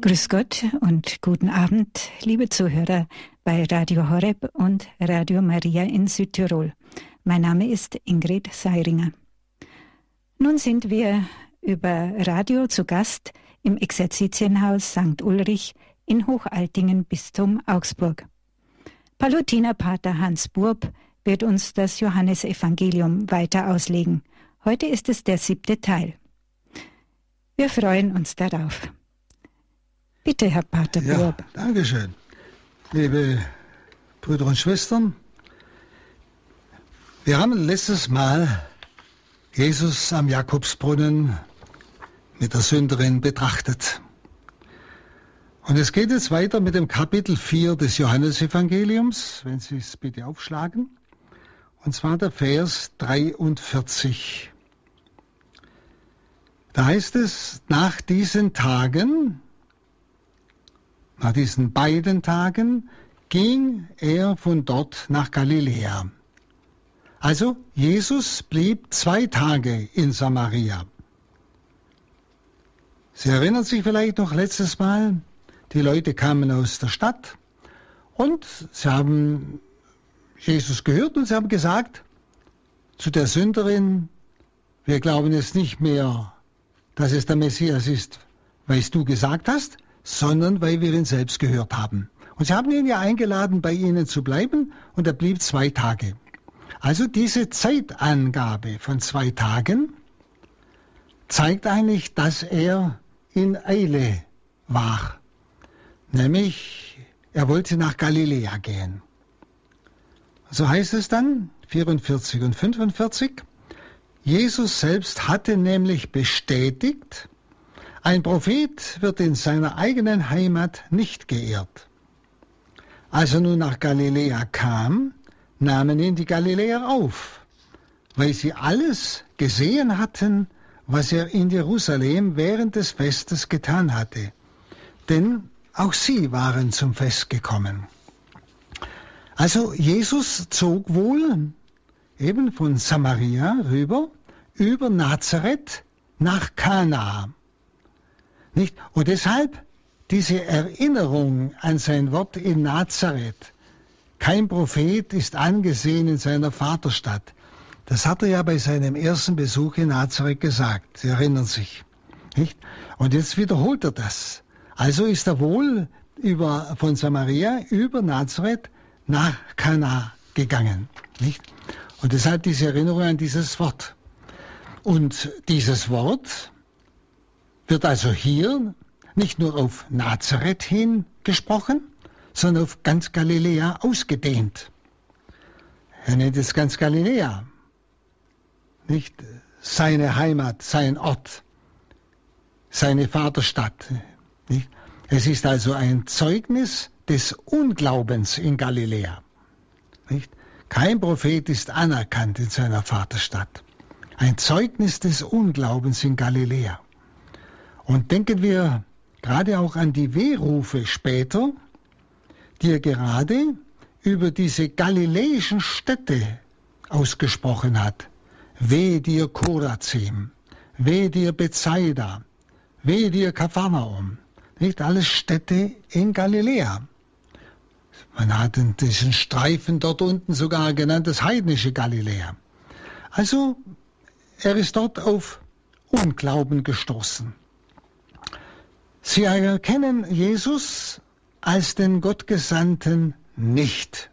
Grüß Gott und guten Abend, liebe Zuhörer bei Radio Horeb und Radio Maria in Südtirol. Mein Name ist Ingrid Seiringer. Nun sind wir über Radio zu Gast im Exerzitienhaus St. Ulrich in Hochaltingen, Bistum Augsburg. Palutinerpater Hans Burb wird uns das Johannesevangelium weiter auslegen. Heute ist es der siebte Teil. Wir freuen uns darauf. Bitte, Herr Pater ja, Dankeschön. Liebe Brüder und Schwestern, wir haben letztes Mal Jesus am Jakobsbrunnen mit der Sünderin betrachtet. Und es geht jetzt weiter mit dem Kapitel 4 des Johannesevangeliums, wenn Sie es bitte aufschlagen. Und zwar der Vers 43. Da heißt es, nach diesen Tagen, nach diesen beiden Tagen ging er von dort nach Galiläa. Also Jesus blieb zwei Tage in Samaria. Sie erinnern sich vielleicht noch letztes Mal, die Leute kamen aus der Stadt und sie haben Jesus gehört und sie haben gesagt zu der Sünderin, wir glauben jetzt nicht mehr, dass es der Messias ist, weil es du gesagt hast, sondern weil wir ihn selbst gehört haben. Und sie haben ihn ja eingeladen, bei ihnen zu bleiben, und er blieb zwei Tage. Also diese Zeitangabe von zwei Tagen zeigt eigentlich, dass er in Eile war. Nämlich, er wollte nach Galiläa gehen. So heißt es dann, 44 und 45, Jesus selbst hatte nämlich bestätigt, ein Prophet wird in seiner eigenen Heimat nicht geehrt. Als er nun nach Galiläa kam, nahmen ihn die Galiläer auf, weil sie alles gesehen hatten, was er in Jerusalem während des Festes getan hatte. Denn auch sie waren zum Fest gekommen. Also Jesus zog wohl eben von Samaria rüber über Nazareth nach Kana. Nicht? Und deshalb diese Erinnerung an sein Wort in Nazareth. Kein Prophet ist angesehen in seiner Vaterstadt. Das hat er ja bei seinem ersten Besuch in Nazareth gesagt. Sie erinnern sich. Nicht? Und jetzt wiederholt er das. Also ist er wohl über, von Samaria über Nazareth nach Kana gegangen. Nicht? Und deshalb diese Erinnerung an dieses Wort. Und dieses Wort wird also hier nicht nur auf Nazareth hin gesprochen, sondern auf ganz Galiläa ausgedehnt. Er nennt es ganz Galiläa, nicht seine Heimat, sein Ort, seine Vaterstadt. Nicht? Es ist also ein Zeugnis des Unglaubens in Galiläa. Nicht? Kein Prophet ist anerkannt in seiner Vaterstadt. Ein Zeugnis des Unglaubens in Galiläa. Und denken wir gerade auch an die Wehrufe später, die er gerade über diese galiläischen Städte ausgesprochen hat. Weh dir Korazim, weh dir Bethsaida, weh dir Kapharnaum. Nicht alles Städte in Galiläa. Man hat diesen Streifen dort unten sogar genannt das heidnische Galiläa. Also er ist dort auf Unglauben gestoßen. Sie erkennen Jesus als den Gottgesandten nicht.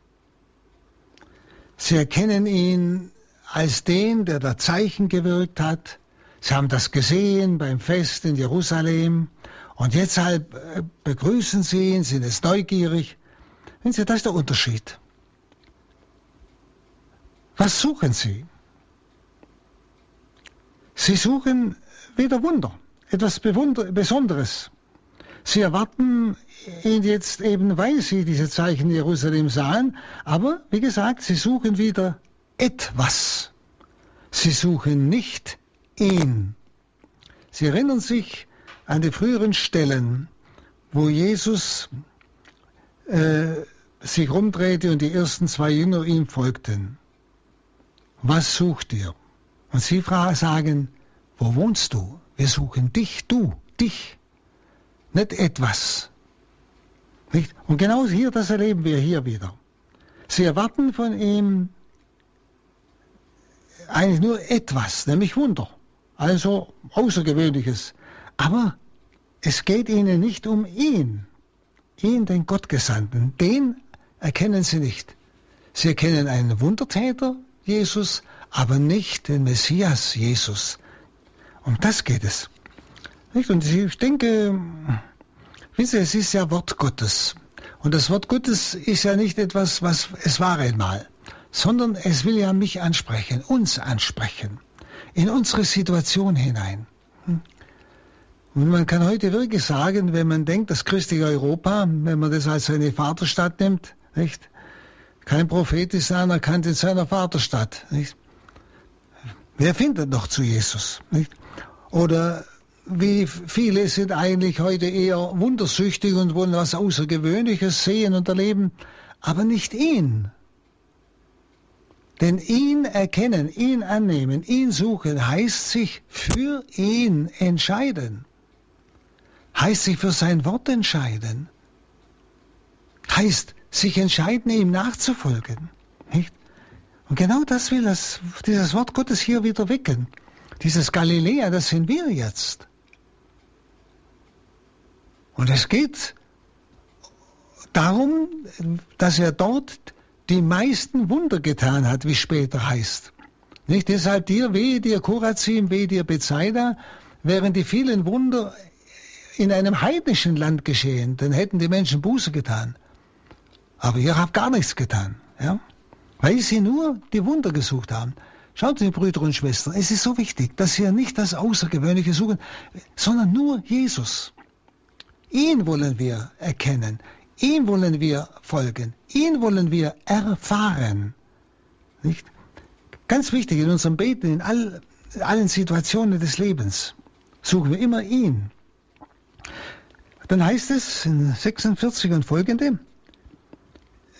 Sie erkennen ihn als den, der da Zeichen gewirkt hat. Sie haben das gesehen beim Fest in Jerusalem und jetzt halt äh, begrüßen sie ihn, sind es neugierig. Wenn Sie, das ist der Unterschied. Was suchen Sie? Sie suchen wieder Wunder, etwas Besonderes. Sie erwarten ihn jetzt eben, weil sie diese Zeichen Jerusalem sahen, aber wie gesagt, sie suchen wieder etwas. Sie suchen nicht ihn. Sie erinnern sich an die früheren Stellen, wo Jesus äh, sich rumdrehte und die ersten zwei Jünger ihm folgten. Was sucht ihr? Und sie sagen, wo wohnst du? Wir suchen dich, du, dich. Nicht etwas. Nicht? Und genau hier, das erleben wir hier wieder. Sie erwarten von ihm eigentlich nur etwas, nämlich Wunder. Also Außergewöhnliches. Aber es geht ihnen nicht um ihn, ihn, den Gottgesandten. Den erkennen sie nicht. Sie erkennen einen Wundertäter, Jesus, aber nicht den Messias, Jesus. Um das geht es. Nicht? Und ich denke, wissen Sie, es ist ja Wort Gottes. Und das Wort Gottes ist ja nicht etwas, was es war einmal, sondern es will ja mich ansprechen, uns ansprechen, in unsere Situation hinein. Hm? Und man kann heute wirklich sagen, wenn man denkt, das christliche Europa, wenn man das als seine Vaterstadt nimmt, nicht? Kein Prophet ist anerkannt in seiner Vaterstadt, nicht? Wer findet noch zu Jesus, nicht? Oder wie viele sind eigentlich heute eher wundersüchtig und wollen was Außergewöhnliches sehen und erleben, aber nicht ihn. Denn ihn erkennen, ihn annehmen, ihn suchen, heißt sich für ihn entscheiden heißt sich für sein Wort entscheiden. Heißt sich entscheiden, ihm nachzufolgen. Nicht? Und genau das will das, dieses Wort Gottes hier wieder wecken. Dieses Galiläa, das sind wir jetzt. Und es geht darum, dass er dort die meisten Wunder getan hat, wie später heißt. Nicht deshalb dir, wehe dir Korazim, wehe dir Bethsaida, während die vielen Wunder in einem heidnischen Land geschehen, dann hätten die Menschen Buße getan. Aber ihr habt gar nichts getan, ja? weil sie nur die Wunder gesucht haben. Schaut, Sie, Brüder und Schwestern, es ist so wichtig, dass wir nicht das Außergewöhnliche suchen, sondern nur Jesus. Ihn wollen wir erkennen, ihn wollen wir folgen, ihn wollen wir erfahren. Nicht? Ganz wichtig in unserem Beten, in all, allen Situationen des Lebens, suchen wir immer ihn. Dann heißt es in 46 und folgende,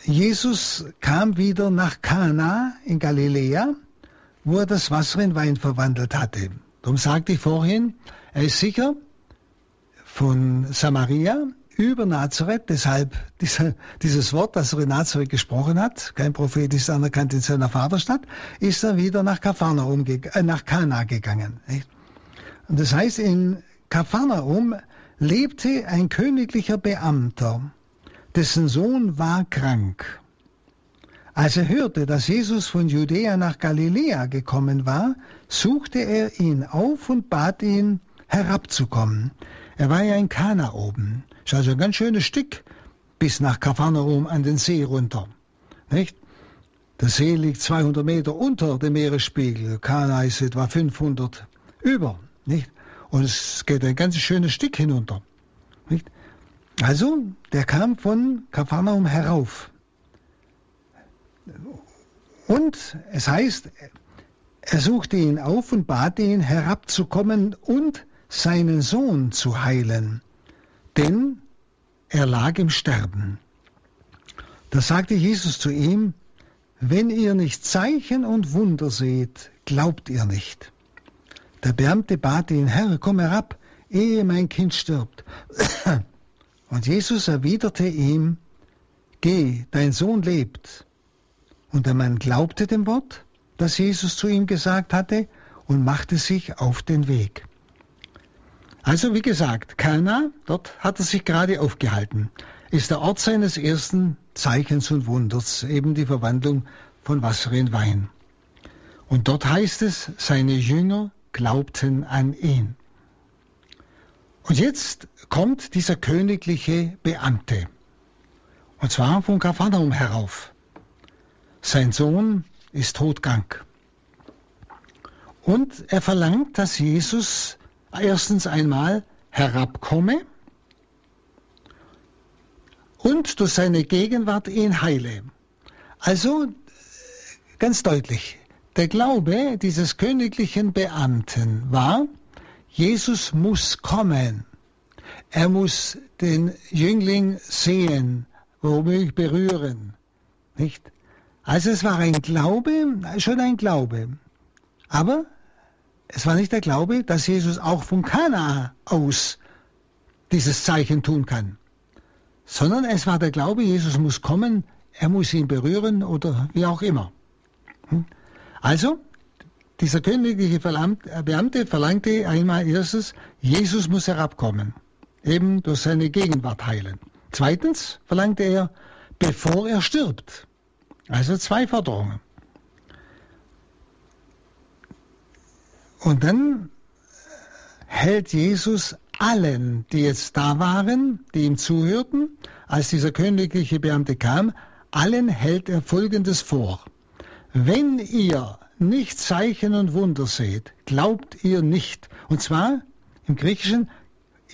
Jesus kam wieder nach Kana in Galiläa, wo er das Wasser in Wein verwandelt hatte. Darum sagte ich vorhin, er ist sicher von Samaria über Nazareth, deshalb dieser, dieses Wort, das er in Nazareth gesprochen hat, kein Prophet ist anerkannt in seiner Vaterstadt, ist er wieder nach, Kapharnaum, äh, nach Kana gegangen. Und das heißt, in Kapharnaum lebte ein königlicher Beamter, dessen Sohn war krank. Als er hörte, dass Jesus von Judäa nach Galiläa gekommen war, suchte er ihn auf und bat ihn, herabzukommen. Er war ja in Kana oben. Ist also ein ganz schönes Stück bis nach Kapharnaum an den See runter. Nicht? Der See liegt 200 Meter unter dem Meeresspiegel. Kana ist etwa 500 über. Nicht? Und es geht ein ganz schönes Stück hinunter. Nicht? Also, der kam von Kapharnaum herauf. Und es heißt, er suchte ihn auf und bat ihn, herabzukommen und seinen Sohn zu heilen, denn er lag im Sterben. Da sagte Jesus zu ihm, wenn ihr nicht Zeichen und Wunder seht, glaubt ihr nicht. Der Beamte bat ihn, Herr, komm herab, ehe mein Kind stirbt. Und Jesus erwiderte ihm, Geh, dein Sohn lebt. Und der Mann glaubte dem Wort, das Jesus zu ihm gesagt hatte, und machte sich auf den Weg. Also wie gesagt, Kana, dort hat er sich gerade aufgehalten, ist der Ort seines ersten Zeichens und Wunders, eben die Verwandlung von Wasser in Wein. Und dort heißt es, seine Jünger glaubten an ihn. Und jetzt kommt dieser königliche Beamte, und zwar von Kapharnaum herauf. Sein Sohn ist todkrank. Und er verlangt, dass Jesus erstens einmal herabkomme und durch seine Gegenwart ihn heile. Also ganz deutlich, der Glaube dieses königlichen Beamten war, Jesus muss kommen. Er muss den Jüngling sehen, womöglich berühren. Nicht? Also es war ein Glaube, schon ein Glaube. Aber es war nicht der Glaube, dass Jesus auch von Kana aus dieses Zeichen tun kann, sondern es war der Glaube, Jesus muss kommen, er muss ihn berühren oder wie auch immer. Hm? Also, dieser königliche Beamte verlangte einmal erstes, Jesus muss herabkommen, eben durch seine Gegenwart heilen. Zweitens verlangte er, bevor er stirbt. Also zwei Forderungen. Und dann hält Jesus allen, die jetzt da waren, die ihm zuhörten, als dieser königliche Beamte kam, allen hält er Folgendes vor. Wenn ihr nicht Zeichen und Wunder seht, glaubt ihr nicht. Und zwar im Griechischen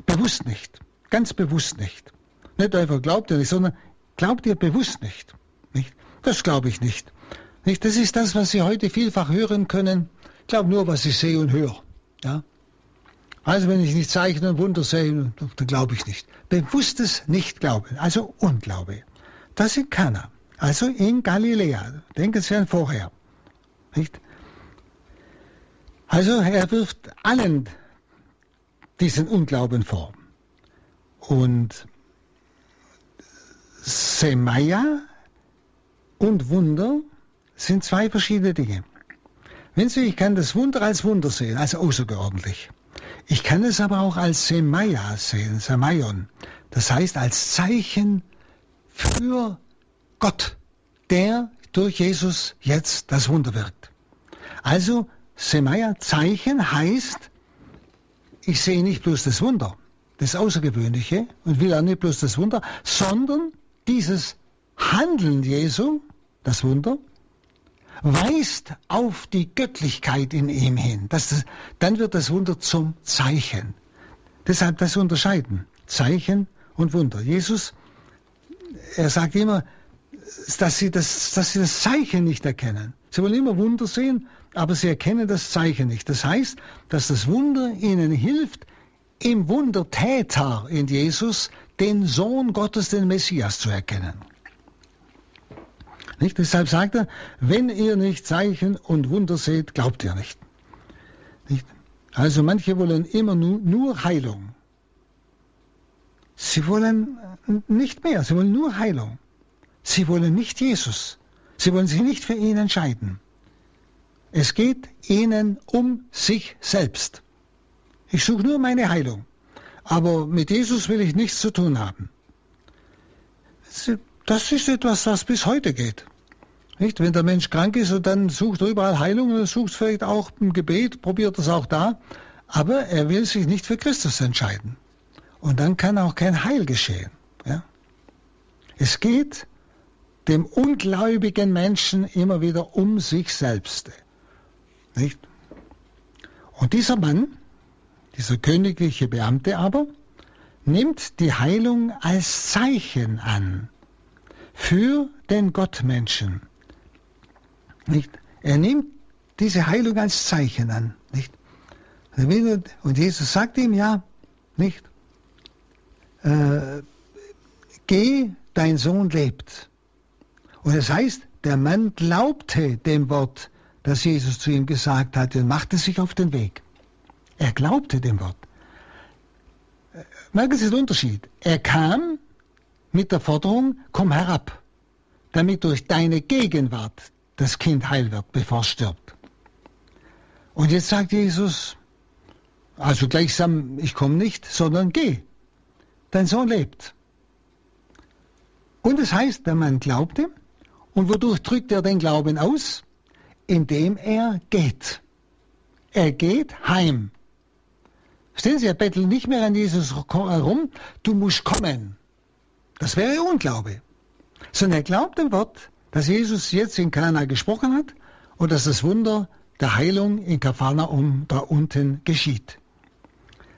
bewusst nicht, ganz bewusst nicht. Nicht einfach glaubt ihr nicht, sondern glaubt ihr bewusst nicht. nicht? Das glaube ich nicht. nicht. Das ist das, was Sie heute vielfach hören können. Ich glaube nur, was ich sehe und höre. Ja? Also wenn ich nicht Zeichen und Wunder sehe, dann glaube ich nicht. Bewusstes Nicht-Glauben, also Unglaube. Das sind Kana. Also in Galiläa. Denken Sie an vorher. Nicht? Also er wirft allen diesen Unglauben vor. Und Semaya und Wunder sind zwei verschiedene Dinge. Wenn Sie, ich kann das Wunder als Wunder sehen, als außerordentlich. Ich kann es aber auch als Semaya sehen, Semayon. Das heißt als Zeichen für Gott, der durch Jesus jetzt das Wunder wirkt. Also Semaya Zeichen heißt, ich sehe nicht bloß das Wunder, das Außergewöhnliche und will auch nicht bloß das Wunder, sondern dieses Handeln Jesu, das Wunder, weist auf die Göttlichkeit in ihm hin. Das, dann wird das Wunder zum Zeichen. Deshalb das Unterscheiden. Zeichen und Wunder. Jesus, er sagt immer, dass sie das, dass sie das Zeichen nicht erkennen. Sie wollen immer Wunder sehen, aber sie erkennen das Zeichen nicht. Das heißt, dass das Wunder ihnen hilft, im Wundertäter in Jesus den Sohn Gottes, den Messias zu erkennen. Nicht? Deshalb sagt er, wenn ihr nicht Zeichen und Wunder seht, glaubt ihr nicht. nicht? Also manche wollen immer nur, nur Heilung. Sie wollen nicht mehr, sie wollen nur Heilung. Sie wollen nicht Jesus. Sie wollen sich nicht für ihn entscheiden. Es geht ihnen um sich selbst. Ich suche nur meine Heilung. Aber mit Jesus will ich nichts zu tun haben. Das ist etwas, was bis heute geht. Nicht? Wenn der Mensch krank ist dann sucht er überall Heilung und sucht vielleicht auch im Gebet, probiert es auch da, aber er will sich nicht für Christus entscheiden. Und dann kann auch kein Heil geschehen. Ja? Es geht dem ungläubigen Menschen immer wieder um sich selbst. Nicht? Und dieser Mann, dieser königliche Beamte aber, nimmt die Heilung als Zeichen an für den Gottmenschen. Nicht? Er nimmt diese Heilung als Zeichen an. Nicht? Und Jesus sagt ihm ja, nicht? Äh, geh, dein Sohn lebt. Und es das heißt, der Mann glaubte dem Wort, das Jesus zu ihm gesagt hatte und machte sich auf den Weg. Er glaubte dem Wort. Merken Sie den Unterschied. Er kam mit der Forderung, komm herab, damit durch deine Gegenwart das Kind heil wird, bevor es stirbt. Und jetzt sagt Jesus, also gleichsam, ich komme nicht, sondern geh. Dein Sohn lebt. Und es heißt, der Mann glaubte. Und wodurch drückt er den Glauben aus? Indem er geht. Er geht heim. Stellen Sie, er bettelt nicht mehr an Jesus herum, du musst kommen. Das wäre Unglaube. Sondern er glaubt dem Wort, dass Jesus jetzt in Kana gesprochen hat und dass das Wunder der Heilung in Kapharnaum da unten geschieht.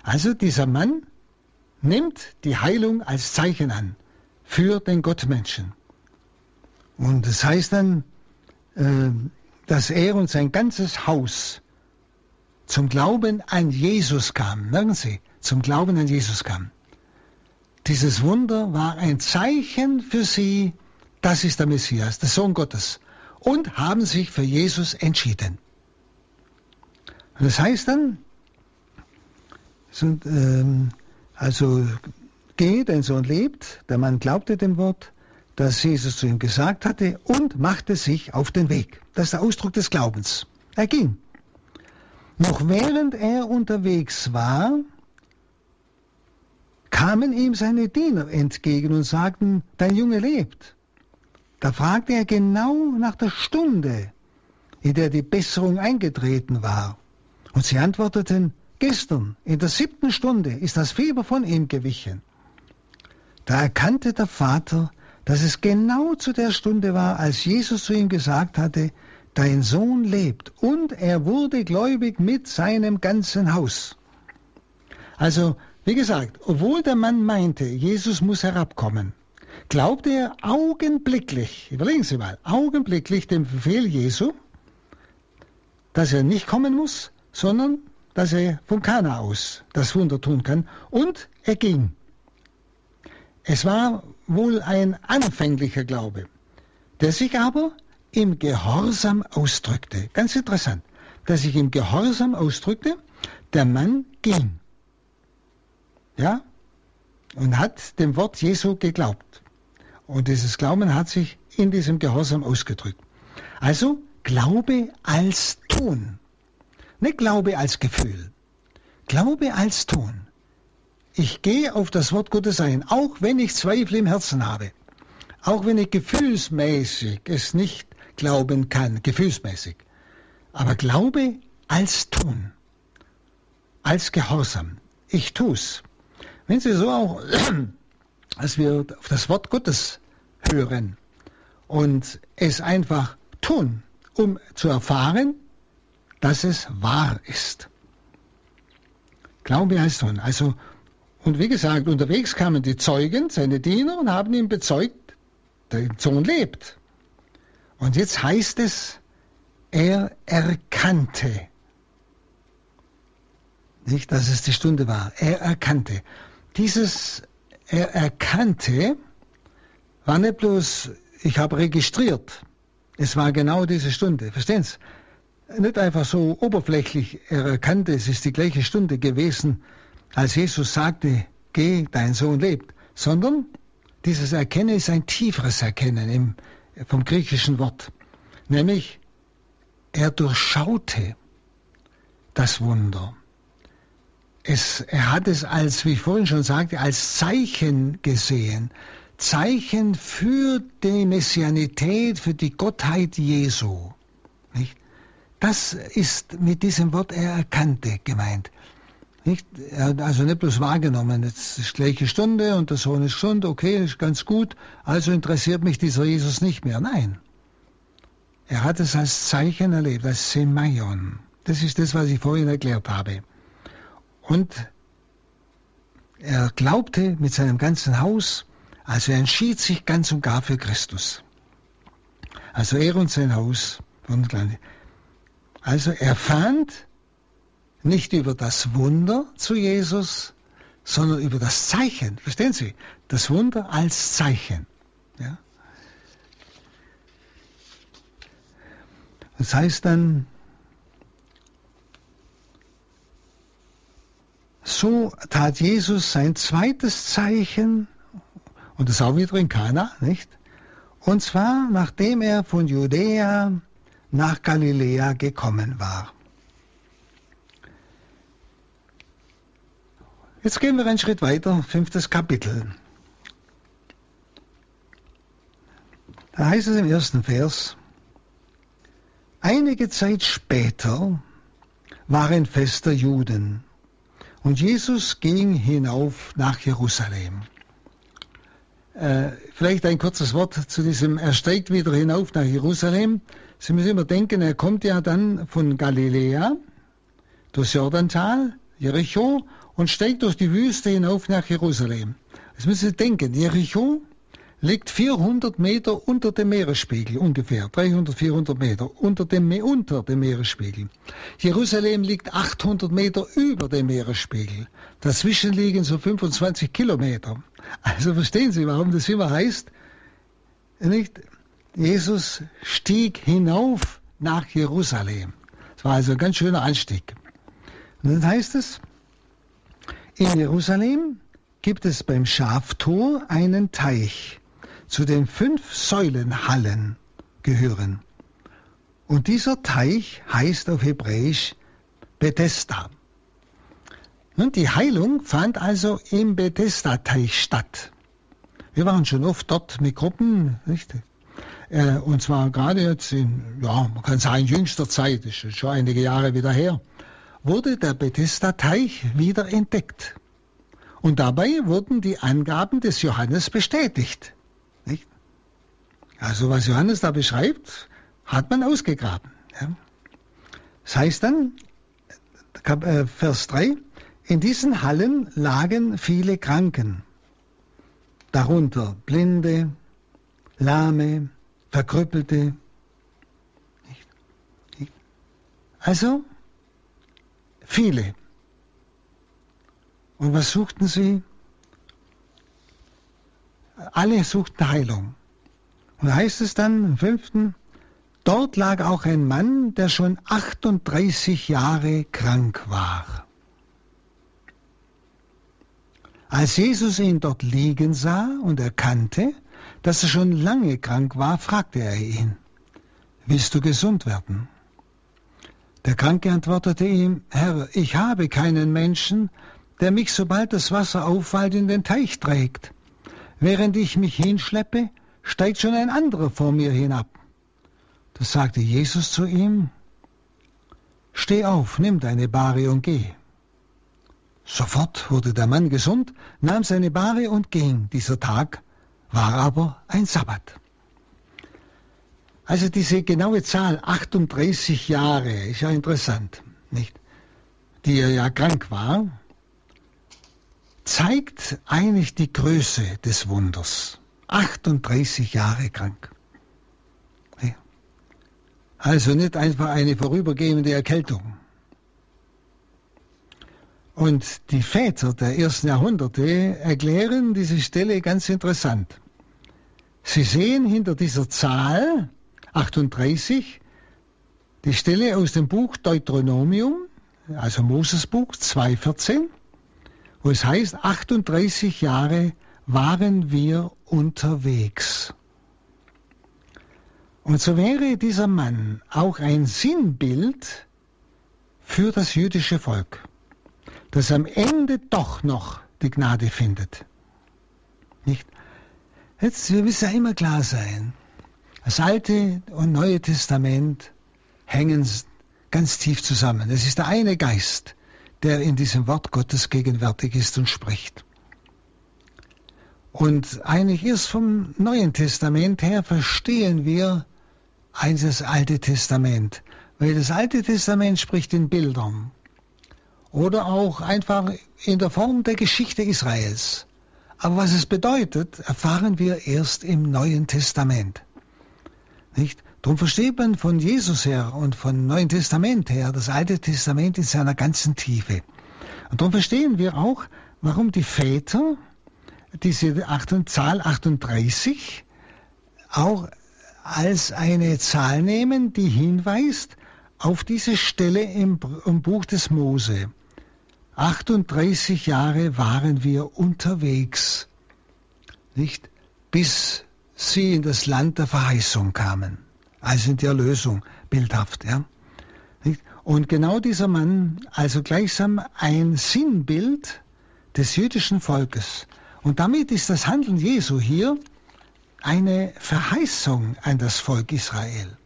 Also dieser Mann nimmt die Heilung als Zeichen an für den Gottmenschen. Und das heißt dann, äh, dass er und sein ganzes Haus zum Glauben an Jesus kam. Merken Sie, zum Glauben an Jesus kam. Dieses Wunder war ein Zeichen für sie, das ist der Messias, der Sohn Gottes. Und haben sich für Jesus entschieden. Und das heißt dann, ähm, Also geh, dein Sohn lebt. Der Mann glaubte dem Wort, das Jesus zu ihm gesagt hatte und machte sich auf den Weg. Das ist der Ausdruck des Glaubens. Er ging. Noch während er unterwegs war, kamen ihm seine Diener entgegen und sagten, dein Junge lebt. Da fragte er genau nach der Stunde, in der die Besserung eingetreten war. Und sie antworteten, gestern, in der siebten Stunde, ist das Fieber von ihm gewichen. Da erkannte der Vater, dass es genau zu der Stunde war, als Jesus zu ihm gesagt hatte, dein Sohn lebt. Und er wurde gläubig mit seinem ganzen Haus. Also, wie gesagt, obwohl der Mann meinte, Jesus muss herabkommen, glaubte er augenblicklich, überlegen Sie mal, augenblicklich dem Befehl Jesu, dass er nicht kommen muss, sondern dass er von Kana aus das Wunder tun kann. Und er ging. Es war wohl ein anfänglicher Glaube, der sich aber im Gehorsam ausdrückte. Ganz interessant, der sich im Gehorsam ausdrückte. Der Mann ging. Ja? Und hat dem Wort Jesu geglaubt. Und dieses Glauben hat sich in diesem Gehorsam ausgedrückt. Also Glaube als Tun. Nicht Glaube als Gefühl. Glaube als Tun. Ich gehe auf das Wort Gottes ein, auch wenn ich Zweifel im Herzen habe. Auch wenn ich gefühlsmäßig es nicht glauben kann, gefühlsmäßig. Aber Glaube als Tun. Als Gehorsam. Ich tu's. Wenn Sie so auch, als wir auf das Wort Gottes hören und es einfach tun, um zu erfahren, dass es wahr ist. Glaube heißt tun. Also, und wie gesagt, unterwegs kamen die Zeugen, seine Diener, und haben ihm bezeugt, der Sohn lebt. Und jetzt heißt es, er erkannte. Nicht, dass es die Stunde war. Er erkannte. Dieses er erkannte war nicht bloß, ich habe registriert. Es war genau diese Stunde. Verstehen Sie? Nicht einfach so oberflächlich, er erkannte, es ist die gleiche Stunde gewesen, als Jesus sagte, geh, dein Sohn lebt, sondern dieses Erkennen ist ein tieferes Erkennen im, vom griechischen Wort. Nämlich, er durchschaute das Wunder. Es, er hat es als, wie ich vorhin schon sagte, als Zeichen gesehen. Zeichen für die Messianität, für die Gottheit Jesu. Nicht? Das ist mit diesem Wort er erkannte gemeint. Nicht? Er hat also nicht bloß wahrgenommen, jetzt ist gleiche Stunde und der Sohn ist gesund, okay, ist ganz gut, also interessiert mich dieser Jesus nicht mehr. Nein. Er hat es als Zeichen erlebt, als Semaion. Das ist das, was ich vorhin erklärt habe. Und er glaubte mit seinem ganzen Haus, also er entschied sich ganz und gar für Christus. Also er und sein Haus. Also er fand nicht über das Wunder zu Jesus, sondern über das Zeichen. Verstehen Sie? Das Wunder als Zeichen. Ja? Das heißt dann, So tat Jesus sein zweites Zeichen, und das auch wieder in Kana, nicht? Und zwar, nachdem er von Judäa nach Galiläa gekommen war. Jetzt gehen wir einen Schritt weiter, fünftes Kapitel. Da heißt es im ersten Vers, einige Zeit später war ein Fest der Juden und Jesus ging hinauf nach Jerusalem. Äh, vielleicht ein kurzes Wort zu diesem, er steigt wieder hinauf nach Jerusalem. Sie müssen immer denken, er kommt ja dann von Galiläa, durchs Jordantal, Jericho, und steigt durch die Wüste hinauf nach Jerusalem. Das müssen Sie denken, Jericho liegt 400 Meter unter dem Meeresspiegel, ungefähr 300, 400 Meter unter dem, unter dem Meeresspiegel. Jerusalem liegt 800 Meter über dem Meeresspiegel. Dazwischen liegen so 25 Kilometer. Also verstehen Sie, warum das immer heißt, nicht? Jesus stieg hinauf nach Jerusalem. Das war also ein ganz schöner Anstieg. Und dann heißt es, in Jerusalem gibt es beim Schaftor einen Teich, zu den fünf Säulenhallen gehören. Und dieser Teich heißt auf Hebräisch Bethesda. Und die Heilung fand also im Bethesda-Teich statt. Wir waren schon oft dort mit Gruppen, nicht? Äh, und zwar gerade jetzt in, ja, man kann sagen, jüngster Zeit, ist schon einige Jahre wieder her, wurde der Bethesda-Teich wieder entdeckt. Und dabei wurden die Angaben des Johannes bestätigt. Also was Johannes da beschreibt, hat man ausgegraben. Ja. Das heißt dann, äh, Vers 3, in diesen Hallen lagen viele Kranken, darunter Blinde, Lahme, Verkrüppelte. Also viele. Und was suchten sie? Alle suchten Heilung. Und da heißt es dann im fünften, dort lag auch ein Mann, der schon 38 Jahre krank war. Als Jesus ihn dort liegen sah und erkannte, dass er schon lange krank war, fragte er ihn, willst du gesund werden? Der Kranke antwortete ihm, Herr, ich habe keinen Menschen, der mich, sobald das Wasser auffällt, in den Teich trägt. Während ich mich hinschleppe, steigt schon ein anderer vor mir hinab. Da sagte Jesus zu ihm, Steh auf, nimm deine Bahre und geh. Sofort wurde der Mann gesund, nahm seine Bahre und ging. Dieser Tag war aber ein Sabbat. Also diese genaue Zahl, 38 Jahre, ist ja interessant, nicht? Die er ja krank war, zeigt eigentlich die Größe des Wunders. 38 Jahre krank. Also nicht einfach eine vorübergehende Erkältung. Und die Väter der ersten Jahrhunderte erklären diese Stelle ganz interessant. Sie sehen hinter dieser Zahl 38 die Stelle aus dem Buch Deuteronomium, also Moses Buch 2.14, wo es heißt, 38 Jahre waren wir unterwegs. Und so wäre dieser Mann auch ein Sinnbild für das jüdische Volk das am Ende doch noch die Gnade findet. Nicht? Jetzt, wir müssen ja immer klar sein, das Alte und Neue Testament hängen ganz tief zusammen. Es ist der eine Geist, der in diesem Wort Gottes gegenwärtig ist und spricht. Und eigentlich erst vom Neuen Testament her verstehen wir das Alte Testament, weil das Alte Testament spricht in Bildern oder auch einfach in der Form der Geschichte Israels. Aber was es bedeutet, erfahren wir erst im Neuen Testament. Nicht? Darum versteht man von Jesus her und vom Neuen Testament her das Alte Testament in seiner ganzen Tiefe. Und darum verstehen wir auch, warum die Väter diese Zahl 38 auch als eine Zahl nehmen, die hinweist auf diese Stelle im, Buch des Mose. 38 Jahre waren wir unterwegs, nicht? Bis sie in das Land der Verheißung kamen, also in die Erlösung, bildhaft, ja. Und genau dieser Mann, also gleichsam ein Sinnbild des jüdischen Volkes. Und damit ist das Handeln Jesu hier eine Verheißung an das Volk Israel.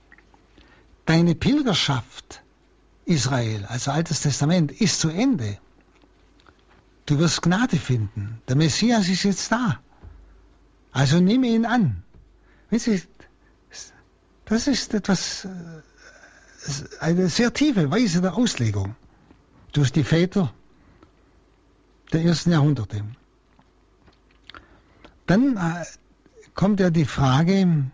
Deine Pilgerschaft, Israel, also Altes Testament, ist zu Ende. Du wirst Gnade finden. Der Messias ist jetzt da. Also nimm ihn an. Das ist etwas, äh, eine sehr tiefe Weise der Auslegung durch die Väter der ersten Jahrhunderte. Dann äh, kommt ja die Frage,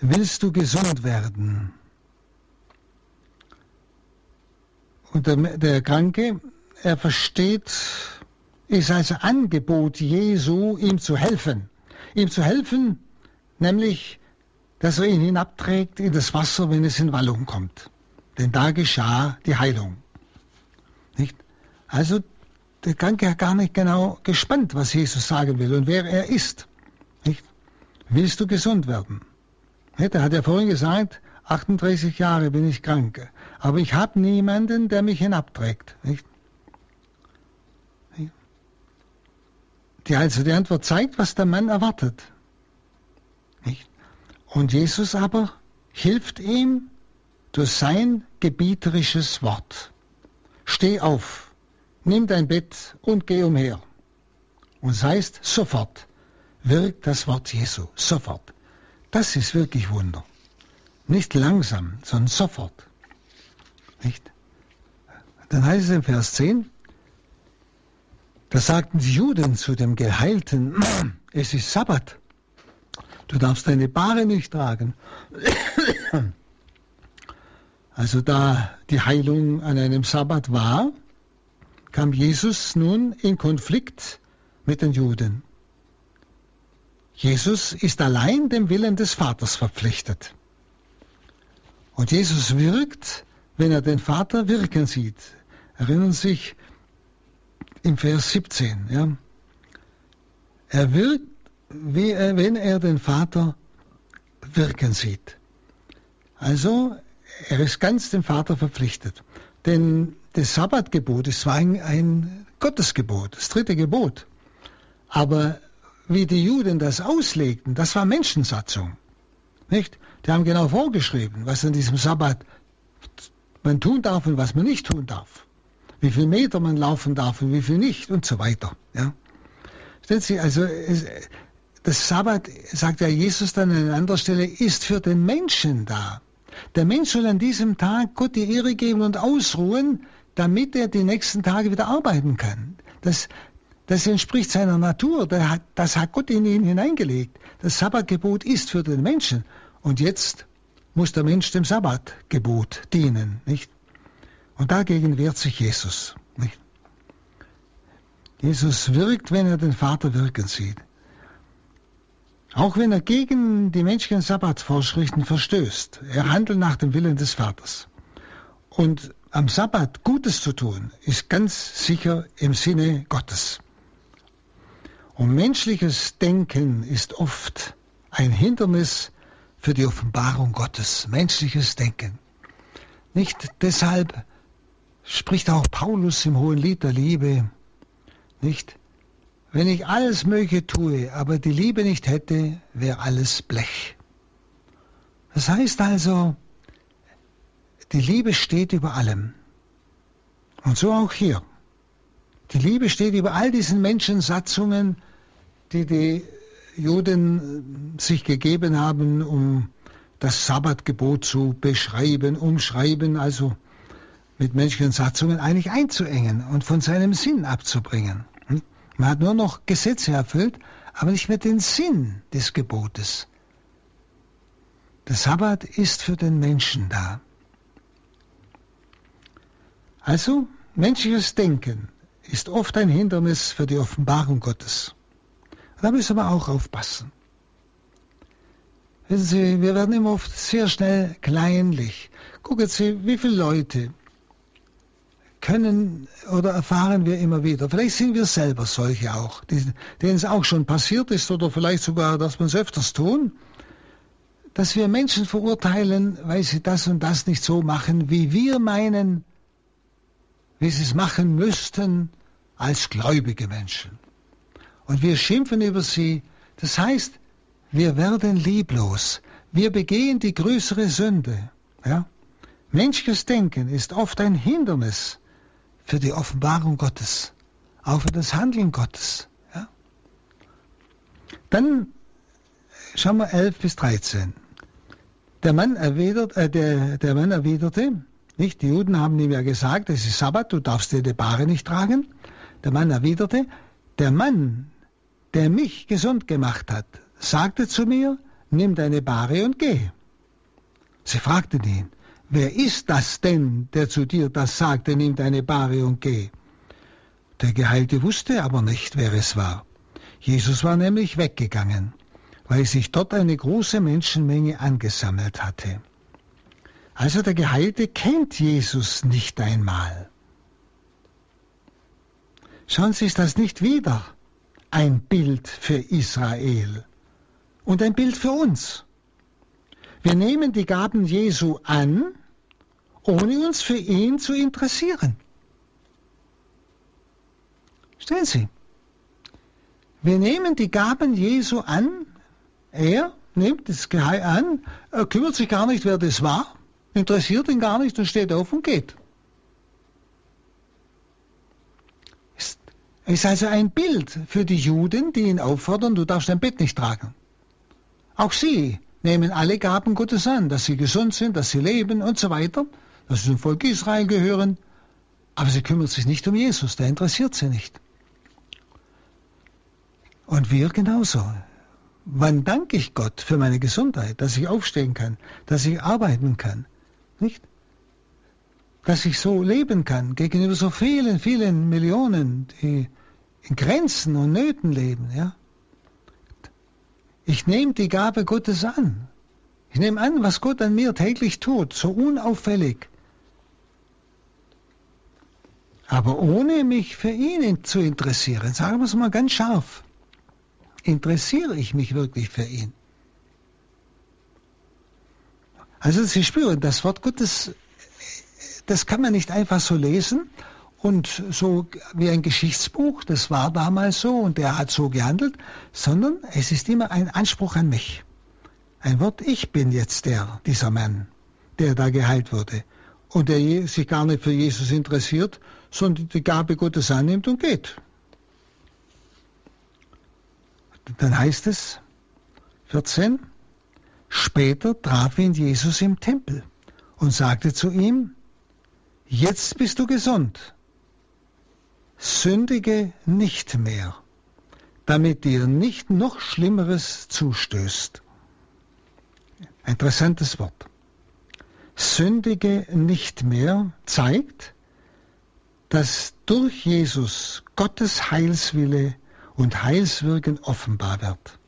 willst du gesund werden? Und der, der Kranke er versteht es als Angebot Jesu, ihm zu helfen. Ihm zu helfen, nämlich, dass er ihn hinabträgt in das Wasser, wenn es in Wallung kommt. Denn da geschah die Heilung. Nicht? Also der Kranke hat gar nicht genau gespannt, was Jesus sagen will und wer er ist. Nicht? Willst du gesund werden? Nicht? Er hat ja vorhin gesagt, 38 Jahre bin ich krank, aber ich habe niemanden, der mich hinabträgt. Nicht? Die, also die Antwort zeigt, was der Mann erwartet. Nicht? Und Jesus aber hilft ihm durch sein gebieterisches Wort. Steh auf, nimm dein Bett und geh umher. Und es heißt, sofort wirkt das Wort Jesu, sofort. Das ist wirklich Wunder. Nicht langsam, sondern sofort. Nicht? Dann heißt es im Vers 10, da sagten die Juden zu dem Geheilten, es ist Sabbat. Du darfst deine Bahre nicht tragen. Also da die Heilung an einem Sabbat war, kam Jesus nun in Konflikt mit den Juden. Jesus ist allein dem Willen des Vaters verpflichtet. Und Jesus wirkt, wenn er den Vater wirken sieht. Erinnern Sie sich, im Vers 17. Ja. Er wirkt, er, wenn er den Vater wirken sieht. Also, er ist ganz dem Vater verpflichtet. Denn das Sabbatgebot, es war ein, ein Gottesgebot, das dritte Gebot. Aber wie die Juden das auslegten, das war Menschensatzung. Nicht? Die haben genau vorgeschrieben, was an diesem Sabbat man tun darf und was man nicht tun darf wie viel Meter man laufen darf und wie viel nicht und so weiter. Ja. Stellen Sie, also das Sabbat, sagt ja Jesus dann an anderer Stelle, ist für den Menschen da. Der Mensch soll an diesem Tag Gott die Ehre geben und ausruhen, damit er die nächsten Tage wieder arbeiten kann. Das, das entspricht seiner Natur. Das hat Gott in ihn hineingelegt. Das Sabbatgebot ist für den Menschen. Und jetzt muss der Mensch dem Sabbatgebot dienen, nicht? Und dagegen wehrt sich Jesus. Nicht? Jesus wirkt, wenn er den Vater wirken sieht. Auch wenn er gegen die menschlichen Sabbatvorschriften verstößt. Er handelt nach dem Willen des Vaters. Und am Sabbat Gutes zu tun, ist ganz sicher im Sinne Gottes. Und menschliches Denken ist oft ein Hindernis für die Offenbarung Gottes. Menschliches Denken. Nicht deshalb, spricht auch Paulus im Hohen Lied der Liebe, nicht? Wenn ich alles Mögliche tue, aber die Liebe nicht hätte, wäre alles Blech. Das heißt also, die Liebe steht über allem. Und so auch hier. Die Liebe steht über all diesen Menschensatzungen, die die Juden sich gegeben haben, um das Sabbatgebot zu beschreiben, umschreiben, also mit menschlichen Satzungen eigentlich einzuengen und von seinem Sinn abzubringen. Hm? Man hat nur noch Gesetze erfüllt, aber nicht mehr den Sinn des Gebotes. Der Sabbat ist für den Menschen da. Also, menschliches Denken ist oft ein Hindernis für die Offenbarung Gottes. Da müssen wir auch aufpassen. Wissen Sie, wir werden immer oft sehr schnell kleinlich. Gucken Sie, wie viele Leute können oder erfahren wir immer wieder. Vielleicht sind wir selber solche auch, denen es auch schon passiert ist oder vielleicht sogar, dass wir es öfters tun, dass wir Menschen verurteilen, weil sie das und das nicht so machen, wie wir meinen, wie sie es machen müssten als gläubige Menschen. Und wir schimpfen über sie. Das heißt, wir werden lieblos. Wir begehen die größere Sünde. Ja? Menschliches Denken ist oft ein Hindernis für die Offenbarung Gottes, auch für das Handeln Gottes. Ja? Dann schauen wir 11 bis 13. Der Mann, erwidert, äh, der, der Mann erwiderte, nicht, die Juden haben ihm ja gesagt, es ist Sabbat, du darfst dir die Bahre nicht tragen. Der Mann erwiderte, der Mann, der mich gesund gemacht hat, sagte zu mir, nimm deine Bahre und geh. Sie fragten ihn, Wer ist das denn, der zu dir das sagte, nimm deine Bahre und geh? Der Geheilte wusste aber nicht, wer es war. Jesus war nämlich weggegangen, weil sich dort eine große Menschenmenge angesammelt hatte. Also der Geheilte kennt Jesus nicht einmal. Sie, ist das nicht wieder ein Bild für Israel und ein Bild für uns? Wir nehmen die Gaben Jesu an, ohne uns für ihn zu interessieren. Stellen Sie, wir nehmen die Gaben Jesu an, er nimmt das Geheim an, er kümmert sich gar nicht, wer das war, interessiert ihn gar nicht und steht auf und geht. Es ist also ein Bild für die Juden, die ihn auffordern, du darfst dein Bett nicht tragen. Auch sie nehmen alle Gaben Gottes an, dass sie gesund sind, dass sie leben und so weiter, dass sie zum Volk Israel gehören, aber sie kümmert sich nicht um Jesus, der interessiert sie nicht. Und wir genauso. Wann danke ich Gott für meine Gesundheit, dass ich aufstehen kann, dass ich arbeiten kann, nicht? Dass ich so leben kann gegenüber so vielen, vielen Millionen, die in Grenzen und Nöten leben, ja? Ich nehme die Gabe Gottes an. Ich nehme an, was Gott an mir täglich tut, so unauffällig. Aber ohne mich für ihn zu interessieren, sagen wir es mal ganz scharf, interessiere ich mich wirklich für ihn? Also Sie spüren, das Wort Gottes, das kann man nicht einfach so lesen und so wie ein Geschichtsbuch, das war damals so und der hat so gehandelt, sondern es ist immer ein Anspruch an mich. Ein Wort, ich bin jetzt der, dieser Mann, der da geheilt wurde und der sich gar nicht für Jesus interessiert, sondern die Gabe Gottes annimmt und geht. Dann heißt es, 14, später traf ihn Jesus im Tempel und sagte zu ihm, jetzt bist du gesund, sündige nicht mehr, damit dir nicht noch Schlimmeres zustößt. Interessantes Wort. Sündige nicht mehr zeigt, dass durch Jesus Gottes Heilswille und Heilswirken offenbar wird.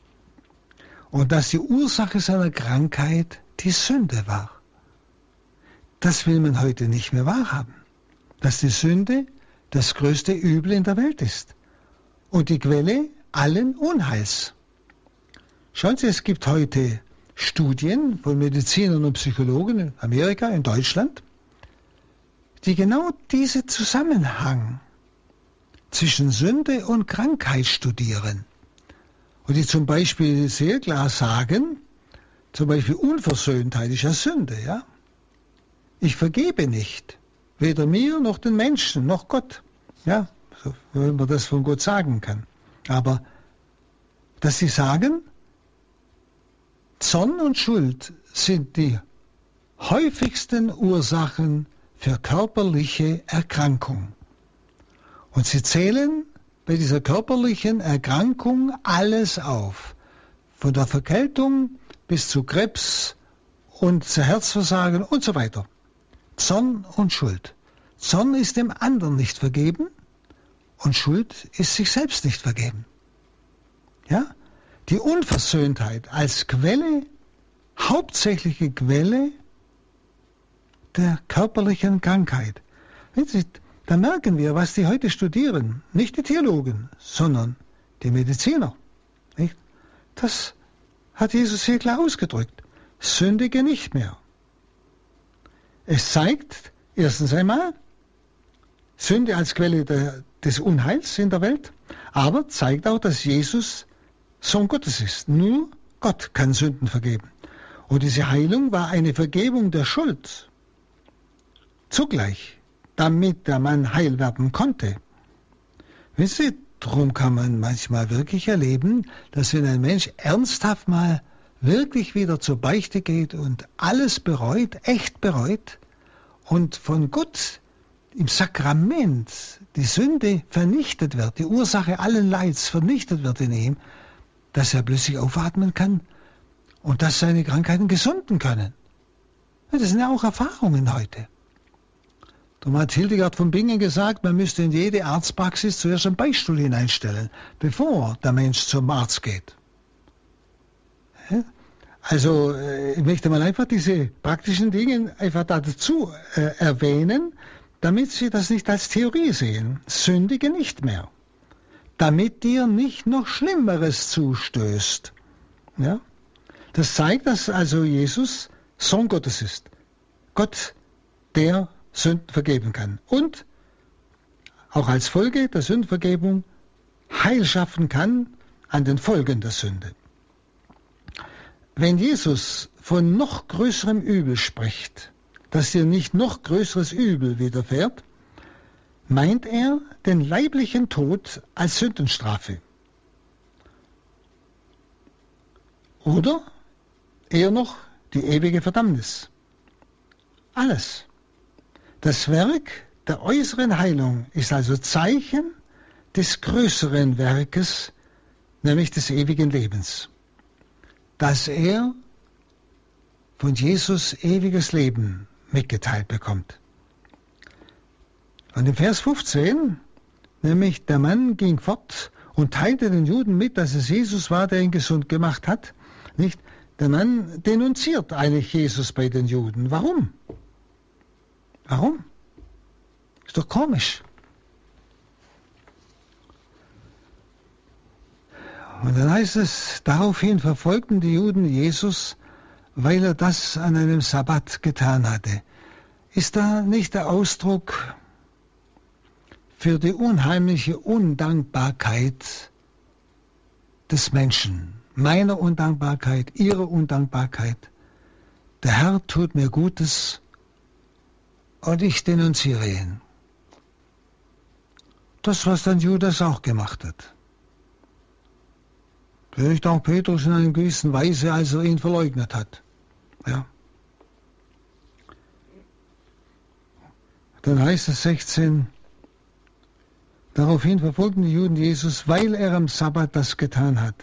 Und dass die Ursache seiner Krankheit die Sünde war. Das will man heute nicht mehr wahrhaben. Dass die Sünde das größte Übel in der Welt ist und die Quelle allen Unheils. Schauen Sie, es gibt heute Studien von Medizinern und Psychologen in Amerika, in Deutschland, die genau diesen Zusammenhang zwischen Sünde und Krankheit studieren. Und die zum Beispiel sehr klar sagen, zum Beispiel Unversöhntheit ist ja Sünde, ja. Ich vergebe nicht, weder mir noch den Menschen noch Gott, ja, so, wenn man das von Gott sagen kann. Aber dass sie sagen, Zorn und Schuld sind die häufigsten Ursachen für körperliche Erkrankung. Und sie zählen bei dieser körperlichen Erkrankung alles auf. Von der Verkältung bis zu Krebs und zu Herzversagen und so weiter. Zorn und Schuld. Zorn ist dem anderen nicht vergeben und Schuld ist sich selbst nicht vergeben. Ja? Die Unversöhntheit als Quelle, hauptsächliche Quelle der körperlichen Krankheit. Da merken wir, was die heute studieren, nicht die Theologen, sondern die Mediziner. Nicht? Das hat Jesus hier klar ausgedrückt. Sündige nicht mehr. Es zeigt erstens einmal Sünde als Quelle der, des Unheils in der Welt, aber zeigt auch, dass Jesus Sohn Gottes ist. Nur Gott kann Sünden vergeben. Und diese Heilung war eine Vergebung der Schuld. Zugleich damit der Mann heil werden konnte. Wissen Sie, darum kann man manchmal wirklich erleben, dass wenn ein Mensch ernsthaft mal wirklich wieder zur Beichte geht und alles bereut, echt bereut und von Gott im Sakrament die Sünde vernichtet wird, die Ursache allen Leids vernichtet wird in ihm, dass er plötzlich aufatmen kann und dass seine Krankheiten gesunden können. Das sind ja auch Erfahrungen heute. Darum hat Hildegard von Bingen gesagt, man müsste in jede Arztpraxis zuerst einen Beistuhl hineinstellen, bevor der Mensch zum Arzt geht. Also äh, ich möchte mal einfach diese praktischen Dinge einfach dazu äh, erwähnen, damit sie das nicht als Theorie sehen, sündige nicht mehr, damit dir nicht noch Schlimmeres zustößt. Ja? Das zeigt, dass also Jesus Sohn Gottes ist. Gott, der Sünden vergeben kann. Und auch als Folge der Sündenvergebung Heil schaffen kann an den Folgen der Sünde. Wenn Jesus von noch größerem Übel spricht, dass dir nicht noch größeres Übel widerfährt, meint er den leiblichen Tod als Sündenstrafe. Oder eher noch die ewige Verdammnis. Alles. Das Werk der äußeren Heilung ist also Zeichen des größeren Werkes, nämlich des ewigen Lebens. Dass er von Jesus ewiges Leben mitgeteilt bekommt. Und im Vers 15, nämlich der Mann ging fort und teilte den Juden mit, dass es Jesus war, der ihn gesund gemacht hat. Nicht? Der Mann denunziert eigentlich Jesus bei den Juden. Warum? Warum? Ist doch komisch. Und dann heißt es, daraufhin verfolgten die Juden Jesus weil er das an einem Sabbat getan hatte. Ist da nicht der Ausdruck für die unheimliche Undankbarkeit des Menschen, meiner Undankbarkeit, ihrer Undankbarkeit? Der Herr tut mir Gutes und ich denunziere ihn. Das, was dann Judas auch gemacht hat. Vielleicht auch Petrus in einer gewissen Weise, als er ihn verleugnet hat. Ja. Dann heißt es 16, daraufhin verfolgten die Juden Jesus, weil er am Sabbat das getan hat.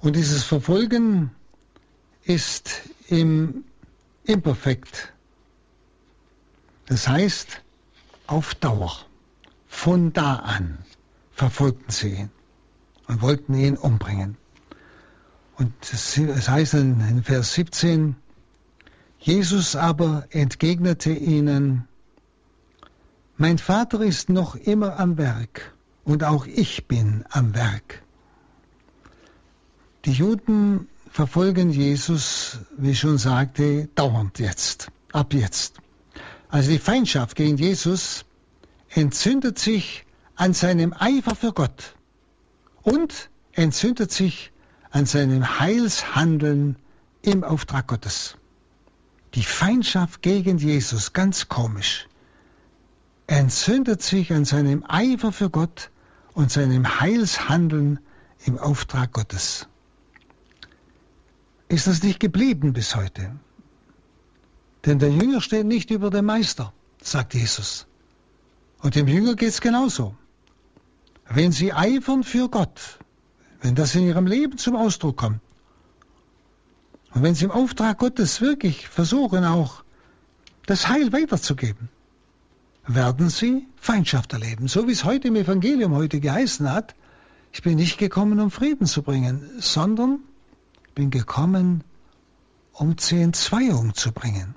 Und dieses Verfolgen ist im Imperfekt. Das heißt, auf Dauer. Von da an verfolgten sie ihn und wollten ihn umbringen. Und es heißt in Vers 17, Jesus aber entgegnete ihnen, mein Vater ist noch immer am Werk und auch ich bin am Werk. Die Juden verfolgen Jesus, wie ich schon sagte, dauernd jetzt, ab jetzt. Also die Feindschaft gegen Jesus entzündet sich an seinem Eifer für Gott und entzündet sich an seinem Heilshandeln im Auftrag Gottes. Die Feindschaft gegen Jesus, ganz komisch, entzündet sich an seinem Eifer für Gott und seinem Heilshandeln im Auftrag Gottes. Ist das nicht geblieben bis heute? Denn der Jünger steht nicht über dem Meister, sagt Jesus. Und dem Jünger geht es genauso. Wenn sie eifern für Gott, wenn das in ihrem Leben zum Ausdruck kommt, und wenn sie im Auftrag Gottes wirklich versuchen, auch das Heil weiterzugeben, werden sie Feindschaft erleben. So wie es heute im Evangelium heute geheißen hat, ich bin nicht gekommen, um Frieden zu bringen, sondern bin gekommen, um zur Entzweiung zu bringen.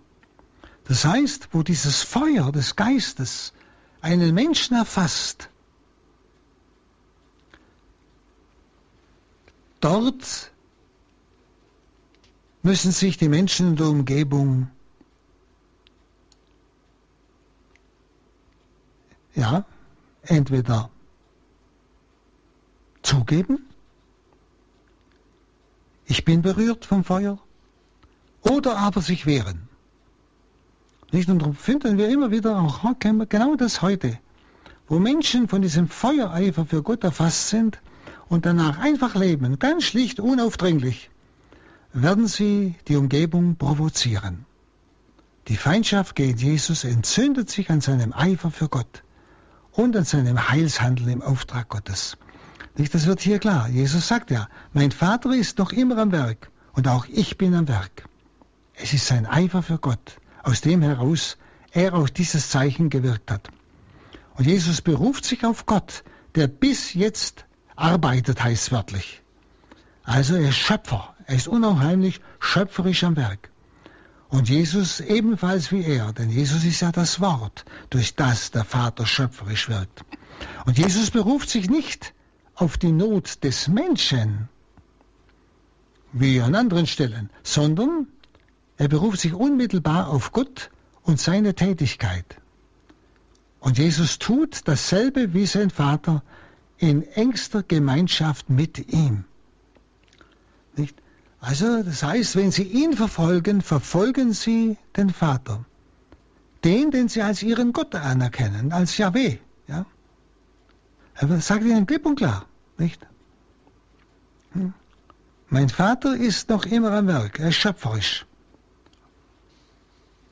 Das heißt, wo dieses Feuer des Geistes einen Menschen erfasst, Dort müssen sich die Menschen in der Umgebung ja, entweder zugeben, ich bin berührt vom Feuer, oder aber sich wehren. Nicht? Und darum finden wir immer wieder auch genau das heute, wo Menschen von diesem Feuereifer für Gott erfasst sind, und danach einfach leben, ganz schlicht, unaufdringlich, werden sie die Umgebung provozieren. Die Feindschaft gegen Jesus entzündet sich an seinem Eifer für Gott und an seinem Heilshandeln im Auftrag Gottes. Nicht, das wird hier klar. Jesus sagt ja, mein Vater ist noch immer am Werk und auch ich bin am Werk. Es ist sein Eifer für Gott, aus dem heraus er auch dieses Zeichen gewirkt hat. Und Jesus beruft sich auf Gott, der bis jetzt arbeitet, heißt wörtlich. Also er ist Schöpfer, er ist unheimlich schöpferisch am Werk. Und Jesus ebenfalls wie er, denn Jesus ist ja das Wort, durch das der Vater schöpferisch wirkt. Und Jesus beruft sich nicht auf die Not des Menschen, wie an anderen Stellen, sondern er beruft sich unmittelbar auf Gott und seine Tätigkeit. Und Jesus tut dasselbe wie sein Vater in engster Gemeinschaft mit ihm. Nicht? Also das heißt, wenn Sie ihn verfolgen, verfolgen Sie den Vater. Den, den Sie als Ihren Gott anerkennen, als Yahweh. Ja? Er sagt Ihnen klipp und klar, nicht? Hm? Mein Vater ist noch immer am Werk, er ist schöpferisch.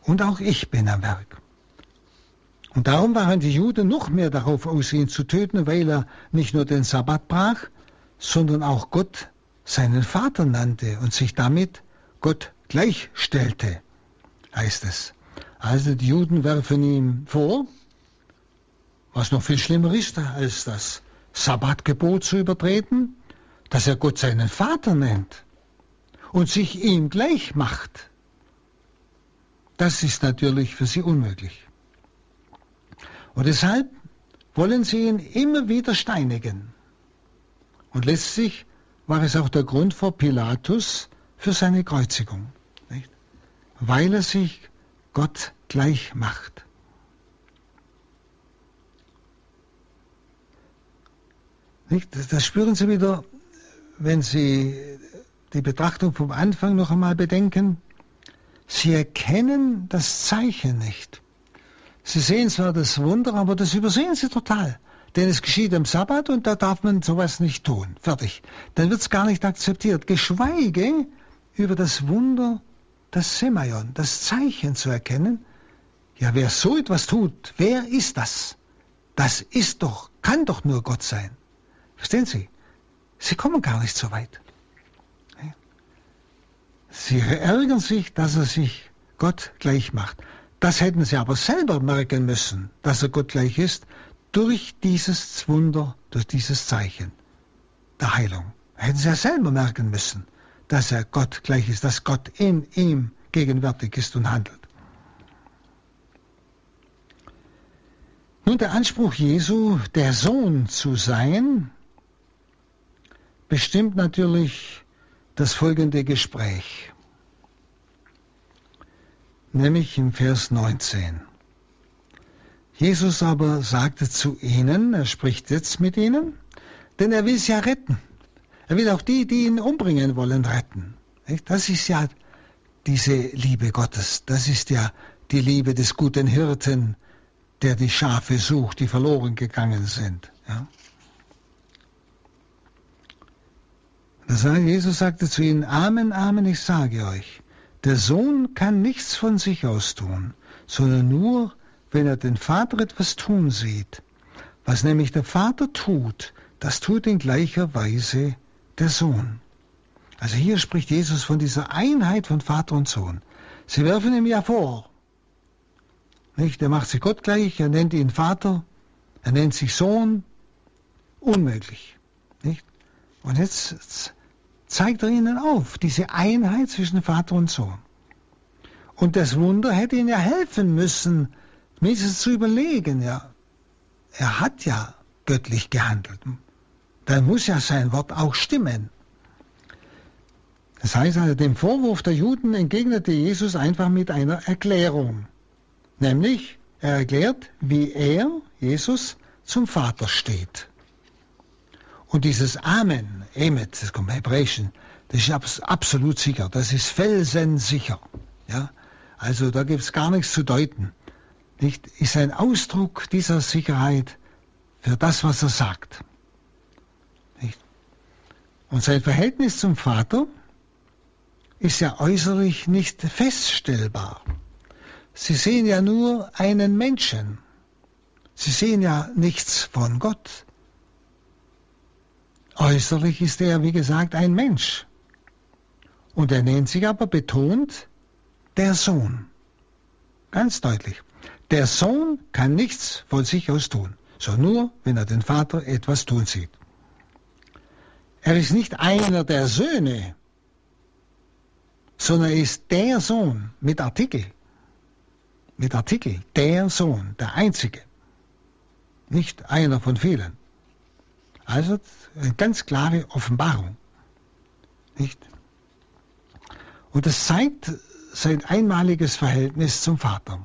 Und auch ich bin am Werk. Und darum waren die Juden noch mehr darauf aus, ihn zu töten, weil er nicht nur den Sabbat brach, sondern auch Gott seinen Vater nannte und sich damit Gott gleichstellte, heißt es. Also die Juden werfen ihm vor, was noch viel schlimmer ist, als das Sabbatgebot zu übertreten, dass er Gott seinen Vater nennt und sich ihm gleich macht. Das ist natürlich für sie unmöglich. Und deshalb wollen sie ihn immer wieder steinigen. Und letztlich war es auch der Grund vor Pilatus für seine Kreuzigung, nicht? weil er sich Gott gleich macht. Nicht? Das spüren Sie wieder, wenn Sie die Betrachtung vom Anfang noch einmal bedenken. Sie erkennen das Zeichen nicht. Sie sehen zwar das Wunder, aber das übersehen Sie total. Denn es geschieht am Sabbat und da darf man sowas nicht tun. Fertig. Dann wird es gar nicht akzeptiert. Geschweige über das Wunder, das Semaion, das Zeichen zu erkennen. Ja, wer so etwas tut, wer ist das? Das ist doch, kann doch nur Gott sein. Verstehen Sie? Sie kommen gar nicht so weit. Sie ärgern sich, dass er sich Gott gleich macht. Das hätten sie aber selber merken müssen, dass er Gott gleich ist, durch dieses Wunder, durch dieses Zeichen der Heilung. Hätten sie ja selber merken müssen, dass er Gott gleich ist, dass Gott in ihm gegenwärtig ist und handelt. Nun, der Anspruch Jesu, der Sohn zu sein, bestimmt natürlich das folgende Gespräch, nämlich im Vers 19. Jesus aber sagte zu ihnen, er spricht jetzt mit ihnen, denn er will sie ja retten. Er will auch die, die ihn umbringen wollen, retten. Das ist ja diese Liebe Gottes. Das ist ja die Liebe des guten Hirten, der die Schafe sucht, die verloren gegangen sind. Ja. Das heißt, Jesus sagte zu ihnen, Amen, Amen, ich sage euch, der Sohn kann nichts von sich aus tun, sondern nur, wenn er den Vater etwas tun sieht. Was nämlich der Vater tut, das tut in gleicher Weise der Sohn. Also hier spricht Jesus von dieser Einheit von Vater und Sohn. Sie werfen ihm ja vor. Nicht? Er macht sich Gott gleich, er nennt ihn Vater, er nennt sich Sohn. Unmöglich. Nicht? Und jetzt zeigt er ihnen auf, diese Einheit zwischen Vater und Sohn. Und das Wunder hätte ihnen ja helfen müssen, wenigstens zu überlegen, ja, er hat ja göttlich gehandelt. Dann muss ja sein Wort auch stimmen. Das heißt also, dem Vorwurf der Juden entgegnete Jesus einfach mit einer Erklärung. Nämlich, er erklärt, wie er, Jesus, zum Vater steht. Und dieses Amen, Emet, das kommt im Hebräischen, das ist absolut sicher, das ist felsensicher. Ja? Also da gibt es gar nichts zu deuten nicht, ist ein Ausdruck dieser Sicherheit für das, was er sagt. Nicht? Und sein Verhältnis zum Vater ist ja äußerlich nicht feststellbar. Sie sehen ja nur einen Menschen. Sie sehen ja nichts von Gott. Äußerlich ist er, wie gesagt, ein Mensch. Und er nennt sich aber betont der Sohn. Ganz deutlich. Der Sohn kann nichts von sich aus tun, sondern nur, wenn er den Vater etwas tun sieht. Er ist nicht einer der Söhne, sondern er ist der Sohn mit Artikel. Mit Artikel, der Sohn, der Einzige. Nicht einer von vielen. Also eine ganz klare Offenbarung. Nicht? Und das zeigt sein einmaliges Verhältnis zum Vater.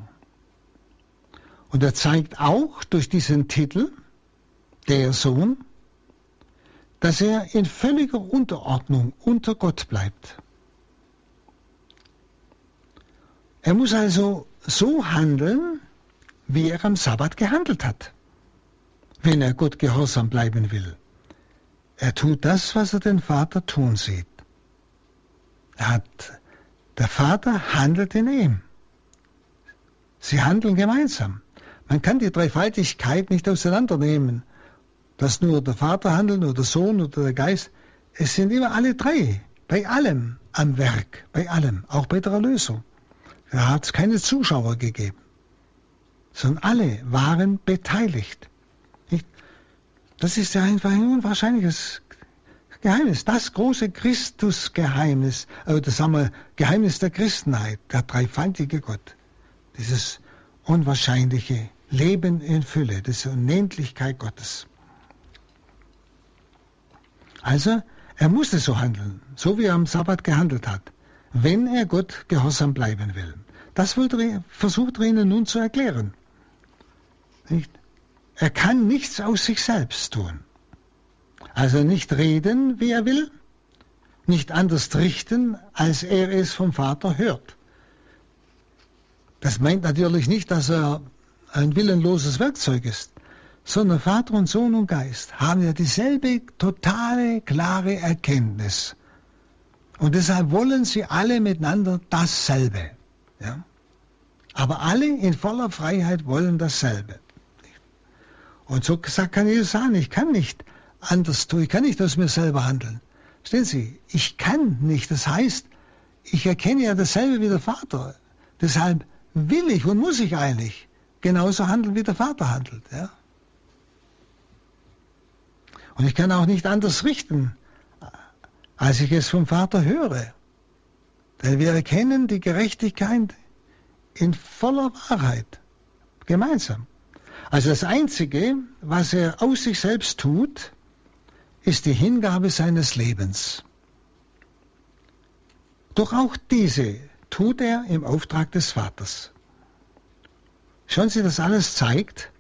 Und er zeigt auch durch diesen Titel, der Sohn, dass er in völliger Unterordnung unter Gott bleibt. Er muss also so handeln, wie er am Sabbat gehandelt hat, wenn er Gott gehorsam bleiben will. Er tut das, was er den Vater tun sieht. Er hat, der Vater handelt in ihm. Sie handeln gemeinsam. Man kann die Dreifaltigkeit nicht auseinandernehmen, dass nur der Vater handelt oder der Sohn oder der Geist. Es sind immer alle drei, bei allem am Werk, bei allem, auch bei der Erlösung. Da hat es keine Zuschauer gegeben, sondern alle waren beteiligt. Das ist ja ein unwahrscheinliches Geheimnis, das große Christusgeheimnis, oder das sagen wir, Geheimnis der Christenheit, der dreifaltige Gott. Dieses unwahrscheinliche Leben in Fülle, diese Unendlichkeit Gottes. Also, er musste so handeln, so wie er am Sabbat gehandelt hat, wenn er Gott gehorsam bleiben will. Das versucht er ihnen nun zu erklären. Nicht? Er kann nichts aus sich selbst tun. Also nicht reden, wie er will, nicht anders richten, als er es vom Vater hört. Das meint natürlich nicht, dass er ein willenloses Werkzeug ist, sondern Vater und Sohn und Geist haben ja dieselbe totale, klare Erkenntnis. Und deshalb wollen sie alle miteinander dasselbe. Ja? Aber alle in voller Freiheit wollen dasselbe. Und so gesagt kann Jesus sagen, ich kann nicht anders tun, ich kann nicht aus mir selber handeln. Verstehen Sie, ich kann nicht. Das heißt, ich erkenne ja dasselbe wie der Vater. Deshalb will ich und muss ich eigentlich genauso handeln, wie der Vater handelt. Ja? Und ich kann auch nicht anders richten, als ich es vom Vater höre. Denn wir erkennen die Gerechtigkeit in voller Wahrheit, gemeinsam. Also das Einzige, was er aus sich selbst tut, ist die Hingabe seines Lebens. Doch auch diese tut er im Auftrag des Vaters. Schauen Sie, das alles zeigt,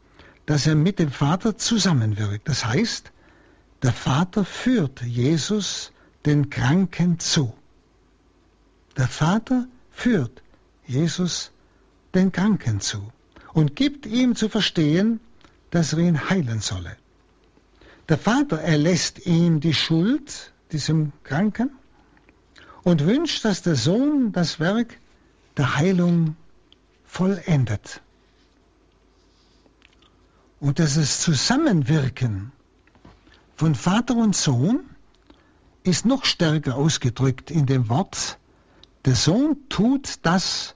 dass er mit dem Vater zusammenwirkt. Das heißt, der Vater führt Jesus den Kranken zu. Der Vater führt Jesus den Kranken zu und gibt ihm zu verstehen, dass er ihn heilen solle. Der Vater erlässt ihm die Schuld, diesem Kranken, und wünscht, dass der Sohn das Werk der Heilung vollendet. Und das Zusammenwirken von Vater und Sohn ist noch stärker ausgedrückt in dem Wort, der Sohn tut das,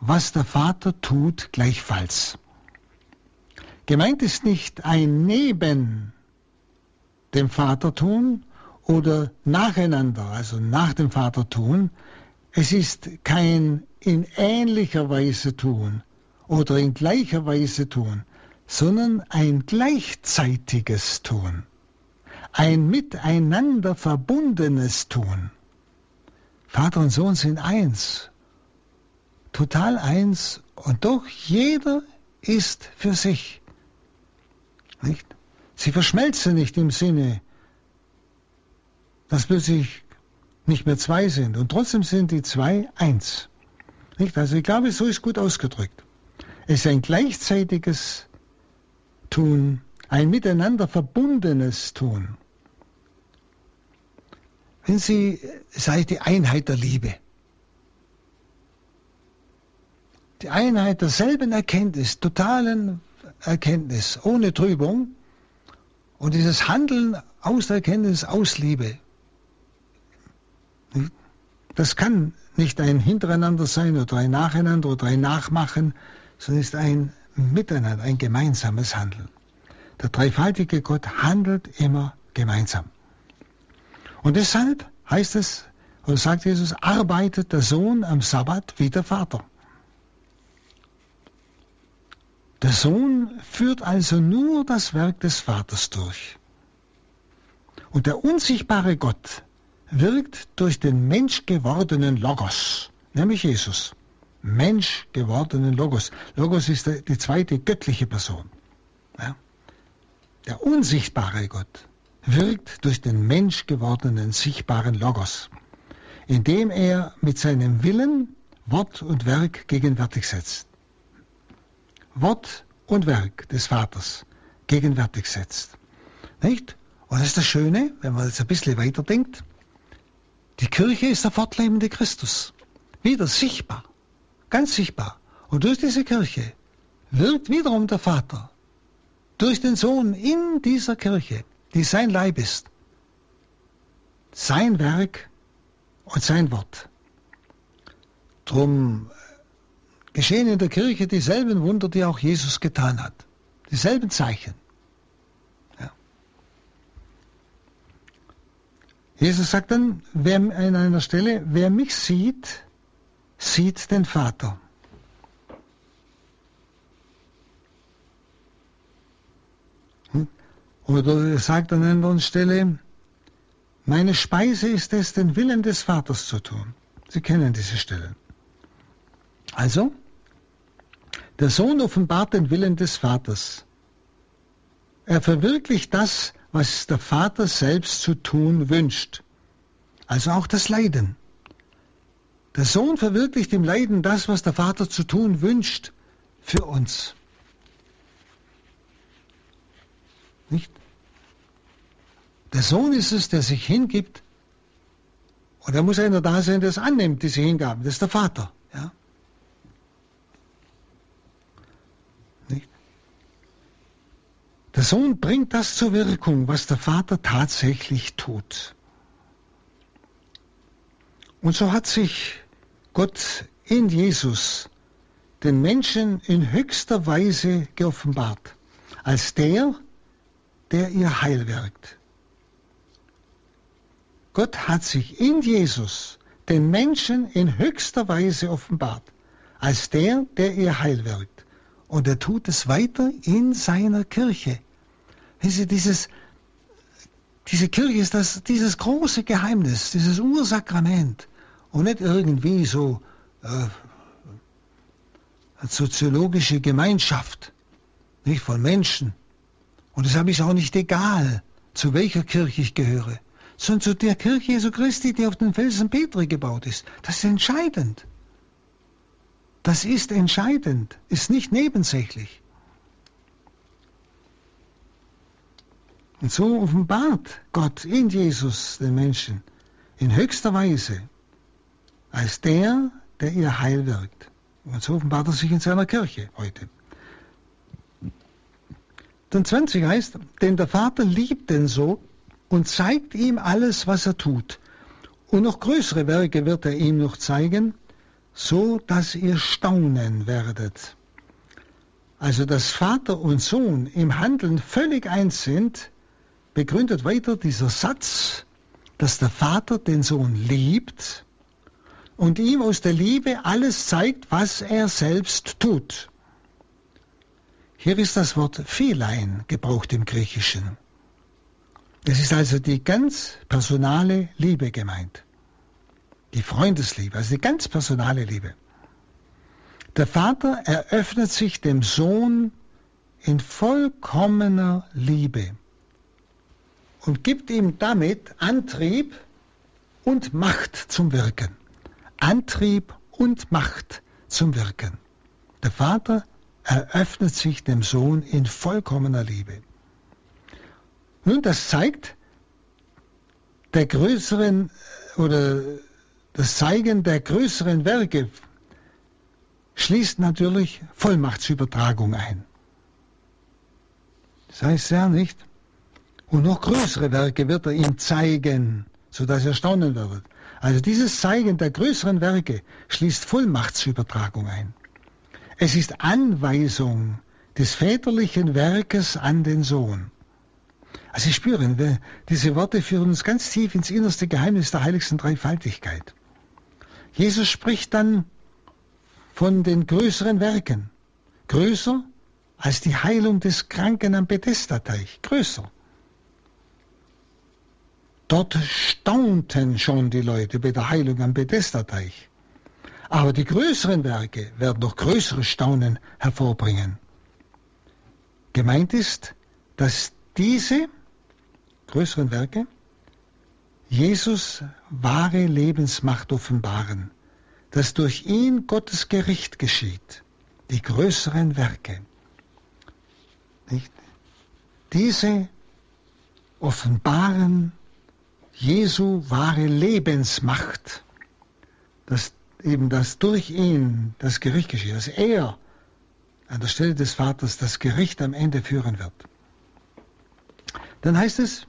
was der Vater tut, gleichfalls. Gemeint ist nicht ein Neben dem Vater tun oder nacheinander, also nach dem Vater tun. Es ist kein in ähnlicher Weise tun oder in gleicher Weise tun, sondern ein gleichzeitiges Tun, ein miteinander verbundenes Tun. Vater und Sohn sind eins total eins und doch jeder ist für sich. Nicht? Sie verschmelzen nicht im Sinne, dass plötzlich nicht mehr zwei sind und trotzdem sind die zwei eins. Nicht? Also ich glaube, so ist gut ausgedrückt. Es ist ein gleichzeitiges Tun, ein miteinander verbundenes Tun. Wenn Sie, sei die Einheit der Liebe. Die Einheit derselben Erkenntnis, totalen Erkenntnis, ohne Trübung und dieses Handeln aus der Erkenntnis, aus Liebe. Das kann nicht ein Hintereinander sein oder ein Nacheinander oder ein Nachmachen, sondern ist ein Miteinander, ein gemeinsames Handeln. Der dreifaltige Gott handelt immer gemeinsam. Und deshalb heißt es, oder sagt Jesus, arbeitet der Sohn am Sabbat wie der Vater. Der Sohn führt also nur das Werk des Vaters durch. Und der unsichtbare Gott wirkt durch den menschgewordenen Logos, nämlich Jesus. Menschgewordenen Logos. Logos ist die zweite göttliche Person. Ja. Der unsichtbare Gott wirkt durch den menschgewordenen sichtbaren Logos, indem er mit seinem Willen Wort und Werk gegenwärtig setzt. Wort und Werk des Vaters gegenwärtig setzt. Nicht? Und das ist das Schöne, wenn man jetzt ein bisschen weiterdenkt. Die Kirche ist der fortlebende Christus. Wieder sichtbar. Ganz sichtbar. Und durch diese Kirche wirkt wiederum der Vater. Durch den Sohn in dieser Kirche, die sein Leib ist. Sein Werk und sein Wort. Drum geschehen in der Kirche dieselben Wunder, die auch Jesus getan hat. Dieselben Zeichen. Ja. Jesus sagt dann wer, an einer Stelle, wer mich sieht, sieht den Vater. Hm? Oder er sagt an einer anderen Stelle, meine Speise ist es, den Willen des Vaters zu tun. Sie kennen diese Stellen. Also, der Sohn offenbart den Willen des Vaters. Er verwirklicht das, was der Vater selbst zu tun wünscht. Also auch das Leiden. Der Sohn verwirklicht im Leiden das, was der Vater zu tun wünscht für uns. Nicht? Der Sohn ist es, der sich hingibt. Und da muss einer da sein, der es annimmt, diese Hingabe. Das ist der Vater. Ja? Der Sohn bringt das zur Wirkung, was der Vater tatsächlich tut. Und so hat sich Gott in Jesus den Menschen in höchster Weise geoffenbart, als der, der ihr Heil wirkt. Gott hat sich in Jesus den Menschen in höchster Weise offenbart, als der, der ihr Heil wirkt. Und er tut es weiter in seiner Kirche, dieses, diese Kirche ist das, dieses große Geheimnis, dieses Ursakrament und nicht irgendwie so äh, eine soziologische Gemeinschaft nicht von Menschen. Und deshalb ist auch nicht egal, zu welcher Kirche ich gehöre, sondern zu der Kirche Jesu Christi, die auf den Felsen Petri gebaut ist. Das ist entscheidend. Das ist entscheidend, ist nicht nebensächlich. Und so offenbart Gott in Jesus den Menschen in höchster Weise als der, der ihr Heil wirkt. Und so offenbart er sich in seiner Kirche heute. Dann 20 heißt, denn der Vater liebt den so und zeigt ihm alles, was er tut. Und noch größere Werke wird er ihm noch zeigen, so dass ihr staunen werdet. Also dass Vater und Sohn im Handeln völlig eins sind, begründet weiter dieser Satz, dass der Vater den Sohn liebt und ihm aus der Liebe alles zeigt, was er selbst tut. Hier ist das Wort Philein gebraucht im Griechischen. Es ist also die ganz personale Liebe gemeint. Die Freundesliebe, also die ganz personale Liebe. Der Vater eröffnet sich dem Sohn in vollkommener Liebe und gibt ihm damit Antrieb und Macht zum Wirken. Antrieb und Macht zum Wirken. Der Vater eröffnet sich dem Sohn in vollkommener Liebe. Nun, das zeigt der größeren oder das Zeigen der größeren Werke schließt natürlich Vollmachtsübertragung ein. Das heißt ja nicht, und noch größere Werke wird er ihm zeigen, sodass er staunen wird. Also dieses Zeigen der größeren Werke schließt Vollmachtsübertragung ein. Es ist Anweisung des väterlichen Werkes an den Sohn. Also Sie spüren, diese Worte führen uns ganz tief ins innerste Geheimnis der heiligsten Dreifaltigkeit. Jesus spricht dann von den größeren Werken. Größer als die Heilung des Kranken am Bethesda-Teich. Größer. Dort staunten schon die Leute bei der Heilung am Bethesda-Teich. Aber die größeren Werke werden noch größere Staunen hervorbringen. Gemeint ist, dass diese größeren Werke Jesus wahre Lebensmacht offenbaren, dass durch ihn Gottes Gericht geschieht, die größeren Werke. Nicht? Diese offenbaren Jesu wahre Lebensmacht, dass eben dass durch ihn das Gericht geschieht, dass er an der Stelle des Vaters das Gericht am Ende führen wird. Dann heißt es,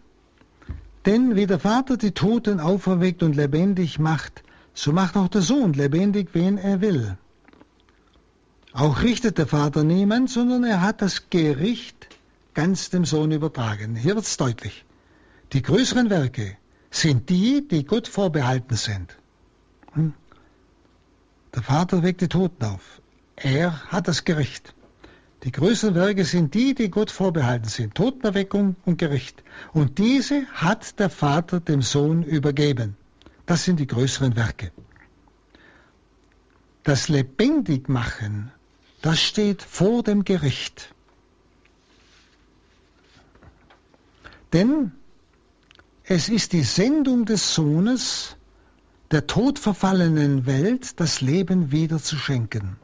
denn wie der Vater die Toten auferweckt und lebendig macht, so macht auch der Sohn lebendig, wen er will. Auch richtet der Vater niemand, sondern er hat das Gericht ganz dem Sohn übertragen. Hier wird es deutlich. Die größeren Werke, sind die, die Gott vorbehalten sind. Hm? Der Vater weckt die Toten auf. Er hat das Gericht. Die größeren Werke sind die, die Gott vorbehalten sind. Totenerweckung und Gericht. Und diese hat der Vater dem Sohn übergeben. Das sind die größeren Werke. Das Lebendigmachen, das steht vor dem Gericht. Denn es ist die Sendung des Sohnes, der todverfallenen Welt das Leben wieder zu schenken.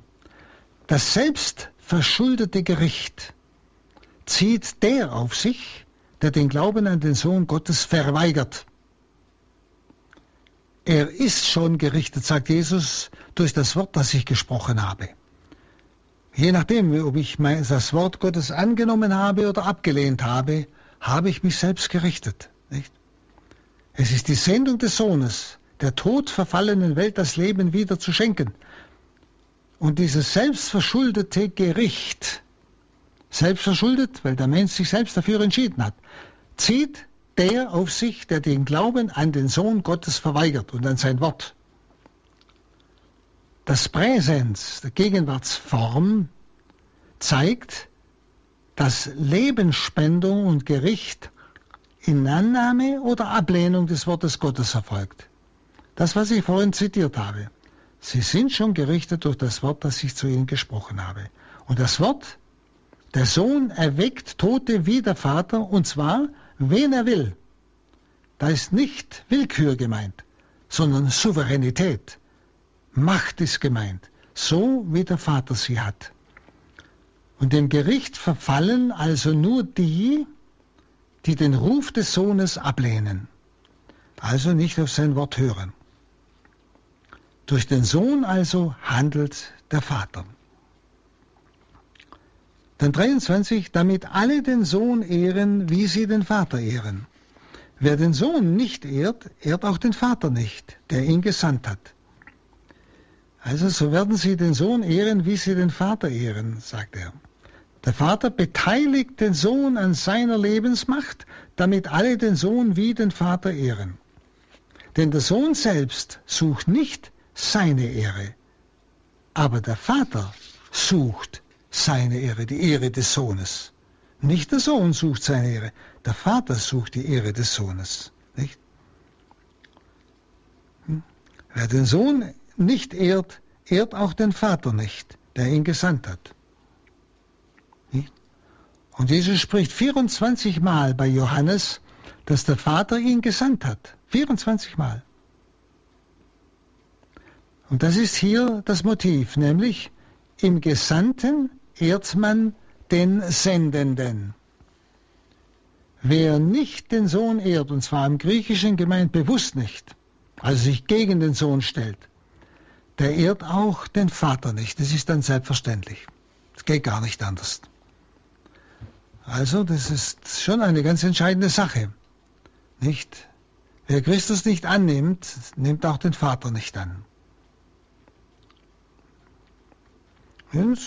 Das selbstverschuldete Gericht zieht der auf sich, der den Glauben an den Sohn Gottes verweigert. Er ist schon gerichtet, sagt Jesus, durch das Wort, das ich gesprochen habe. Je nachdem, ob ich das Wort Gottes angenommen habe oder abgelehnt habe, habe ich mich selbst gerichtet. Es ist die Sendung des Sohnes, der Tod verfallenen Welt das Leben wieder zu schenken. Und dieses selbstverschuldete Gericht, selbstverschuldet, weil der Mensch sich selbst dafür entschieden hat, zieht der auf sich, der den Glauben an den Sohn Gottes verweigert und an sein Wort. Das Präsens, der Gegenwartsform, zeigt, dass Lebensspendung und Gericht in Annahme oder Ablehnung des Wortes Gottes erfolgt. Das, was ich vorhin zitiert habe. Sie sind schon gerichtet durch das Wort, das ich zu ihnen gesprochen habe. Und das Wort, der Sohn erweckt Tote wie der Vater, und zwar, wen er will. Da ist nicht Willkür gemeint, sondern Souveränität. Macht ist gemeint, so wie der Vater sie hat. Und dem Gericht verfallen also nur die, die den Ruf des Sohnes ablehnen, also nicht auf sein Wort hören. Durch den Sohn also handelt der Vater. Dann 23, damit alle den Sohn ehren, wie sie den Vater ehren. Wer den Sohn nicht ehrt, ehrt auch den Vater nicht, der ihn gesandt hat. Also so werden sie den Sohn ehren, wie sie den Vater ehren, sagt er. Der Vater beteiligt den Sohn an seiner Lebensmacht, damit alle den Sohn wie den Vater ehren. Denn der Sohn selbst sucht nicht seine Ehre, aber der Vater sucht seine Ehre, die Ehre des Sohnes. Nicht der Sohn sucht seine Ehre, der Vater sucht die Ehre des Sohnes. Nicht? Hm? Wer den Sohn nicht ehrt, ehrt auch den Vater nicht, der ihn gesandt hat. Und Jesus spricht 24 Mal bei Johannes, dass der Vater ihn gesandt hat. 24 Mal. Und das ist hier das Motiv, nämlich im Gesandten ehrt man den Sendenden. Wer nicht den Sohn ehrt, und zwar im Griechischen gemeint bewusst nicht, also sich gegen den Sohn stellt, der ehrt auch den Vater nicht. Das ist dann selbstverständlich. Es geht gar nicht anders. Also, das ist schon eine ganz entscheidende Sache. Nicht? Wer Christus nicht annimmt, nimmt auch den Vater nicht an. Und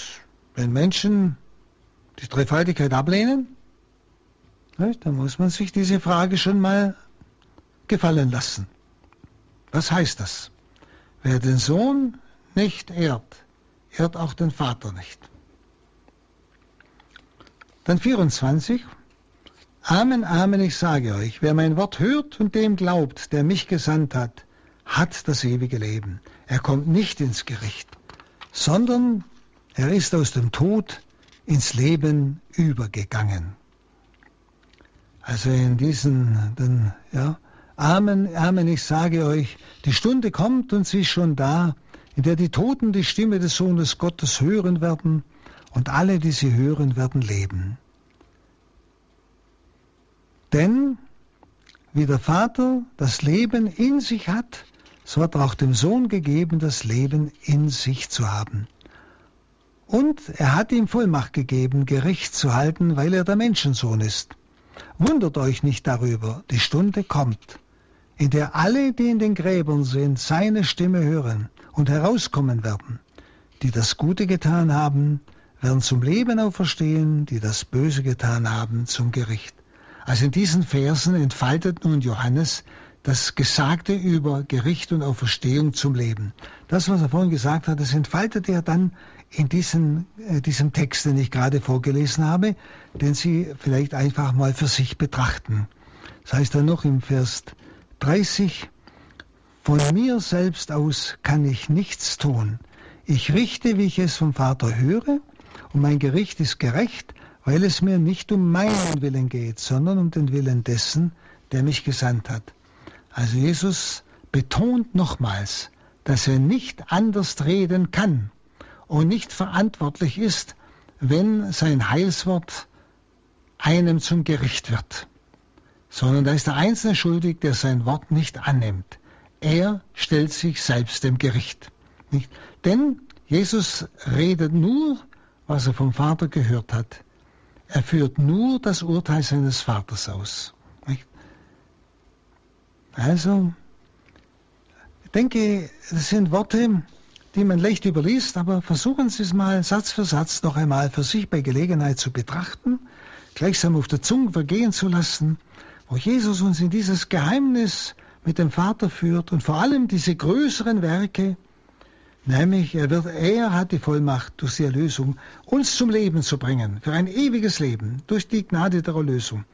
wenn Menschen die Dreifaltigkeit ablehnen, Da muss man sich diese Frage schon mal gefallen lassen. Was heißt das? Wer den Sohn nicht ehrt, ehrt auch den Vater nicht. Dann 24. Amen, Amen, ich sage euch, wer mein Wort hört und dem glaubt, der mich gesandt hat, hat das ewige Leben. Er kommt nicht ins Gericht, sondern er ist aus dem Tod ins Leben übergegangen. Also in diesen, den, ja, Amen, Amen, ich sage euch, die Stunde kommt und sie ist schon da, in der die Toten die Stimme des Sohnes Gottes hören werden und alle, die sie hören, werden leben. Denn wie der Vater das Leben in sich hat, so hat er auch dem Sohn gegeben, das Leben in sich zu haben. Und er hat ihm Vollmacht gegeben, Gericht zu halten, weil er der Menschensohn ist. Wundert euch nicht darüber, die Stunde kommt, in der alle, die in den Gräbern sind, seine Stimme hören und herauskommen werden. Die das Gute getan haben, werden zum Leben auferstehen, die das Böse getan haben, zum Gericht. Also in diesen Versen entfaltet nun Johannes das Gesagte über Gericht und Auferstehung zum Leben. Das, was er vorhin gesagt hat, das entfaltet er dann in diesen, äh, diesem Text, den ich gerade vorgelesen habe, den Sie vielleicht einfach mal für sich betrachten. Das heißt dann noch im Vers 30, von mir selbst aus kann ich nichts tun. Ich richte, wie ich es vom Vater höre, und mein Gericht ist gerecht, weil es mir nicht um meinen Willen geht, sondern um den Willen dessen, der mich gesandt hat. Also Jesus betont nochmals, dass er nicht anders reden kann und nicht verantwortlich ist, wenn sein Heilswort einem zum Gericht wird sondern da ist der Einzelne schuldig, der sein Wort nicht annimmt. Er stellt sich selbst dem Gericht. Nicht? Denn Jesus redet nur, was er vom Vater gehört hat. Er führt nur das Urteil seines Vaters aus. Also, ich denke, das sind Worte, die man leicht überliest, aber versuchen Sie es mal Satz für Satz noch einmal für sich bei Gelegenheit zu betrachten, gleichsam auf der Zunge vergehen zu lassen wo Jesus uns in dieses Geheimnis mit dem Vater führt und vor allem diese größeren Werke, nämlich er, wird, er hat die Vollmacht durch die Erlösung, uns zum Leben zu bringen, für ein ewiges Leben, durch die Gnade der Erlösung.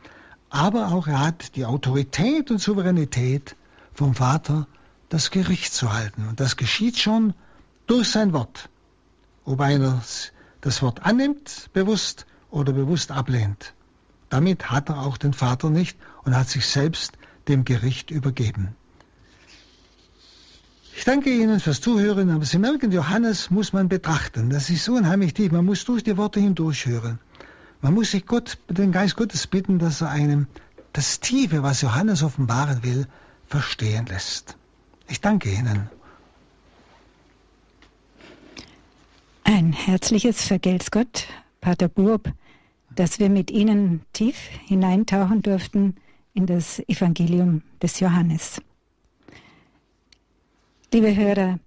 Aber auch er hat die Autorität und Souveränität vom Vater, das Gericht zu halten. Und das geschieht schon durch sein Wort. Ob einer das Wort annimmt, bewusst oder bewusst ablehnt. Damit hat er auch den Vater nicht und hat sich selbst dem Gericht übergeben. Ich danke Ihnen fürs Zuhören, aber Sie merken, Johannes muss man betrachten. Das ist so unheimlich tief. Man muss durch die Worte hindurch hören. Man muss sich Gott, den Geist Gottes bitten, dass er einem das Tiefe, was Johannes offenbaren will, verstehen lässt. Ich danke Ihnen. Ein herzliches Vergelt's Gott, Pater Burb dass wir mit Ihnen tief hineintauchen durften in das Evangelium des Johannes. Liebe Hörer,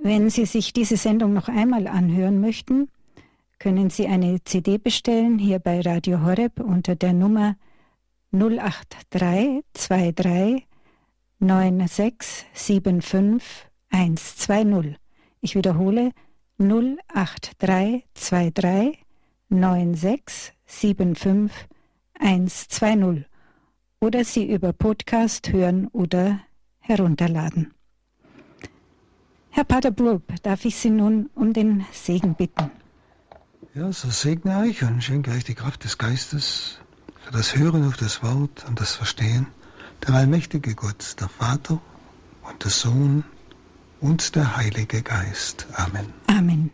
wenn Sie sich diese Sendung noch einmal anhören möchten, können Sie eine CD bestellen hier bei Radio Horeb unter der Nummer 08323 9675 120. Ich wiederhole 08323 9675120 oder Sie über Podcast hören oder herunterladen. Herr Pater Burb, darf ich Sie nun um den Segen bitten? Ja, so segne euch und schenke euch die Kraft des Geistes für das Hören auf das Wort und das Verstehen. Der allmächtige Gott, der Vater und der Sohn und der Heilige Geist. Amen.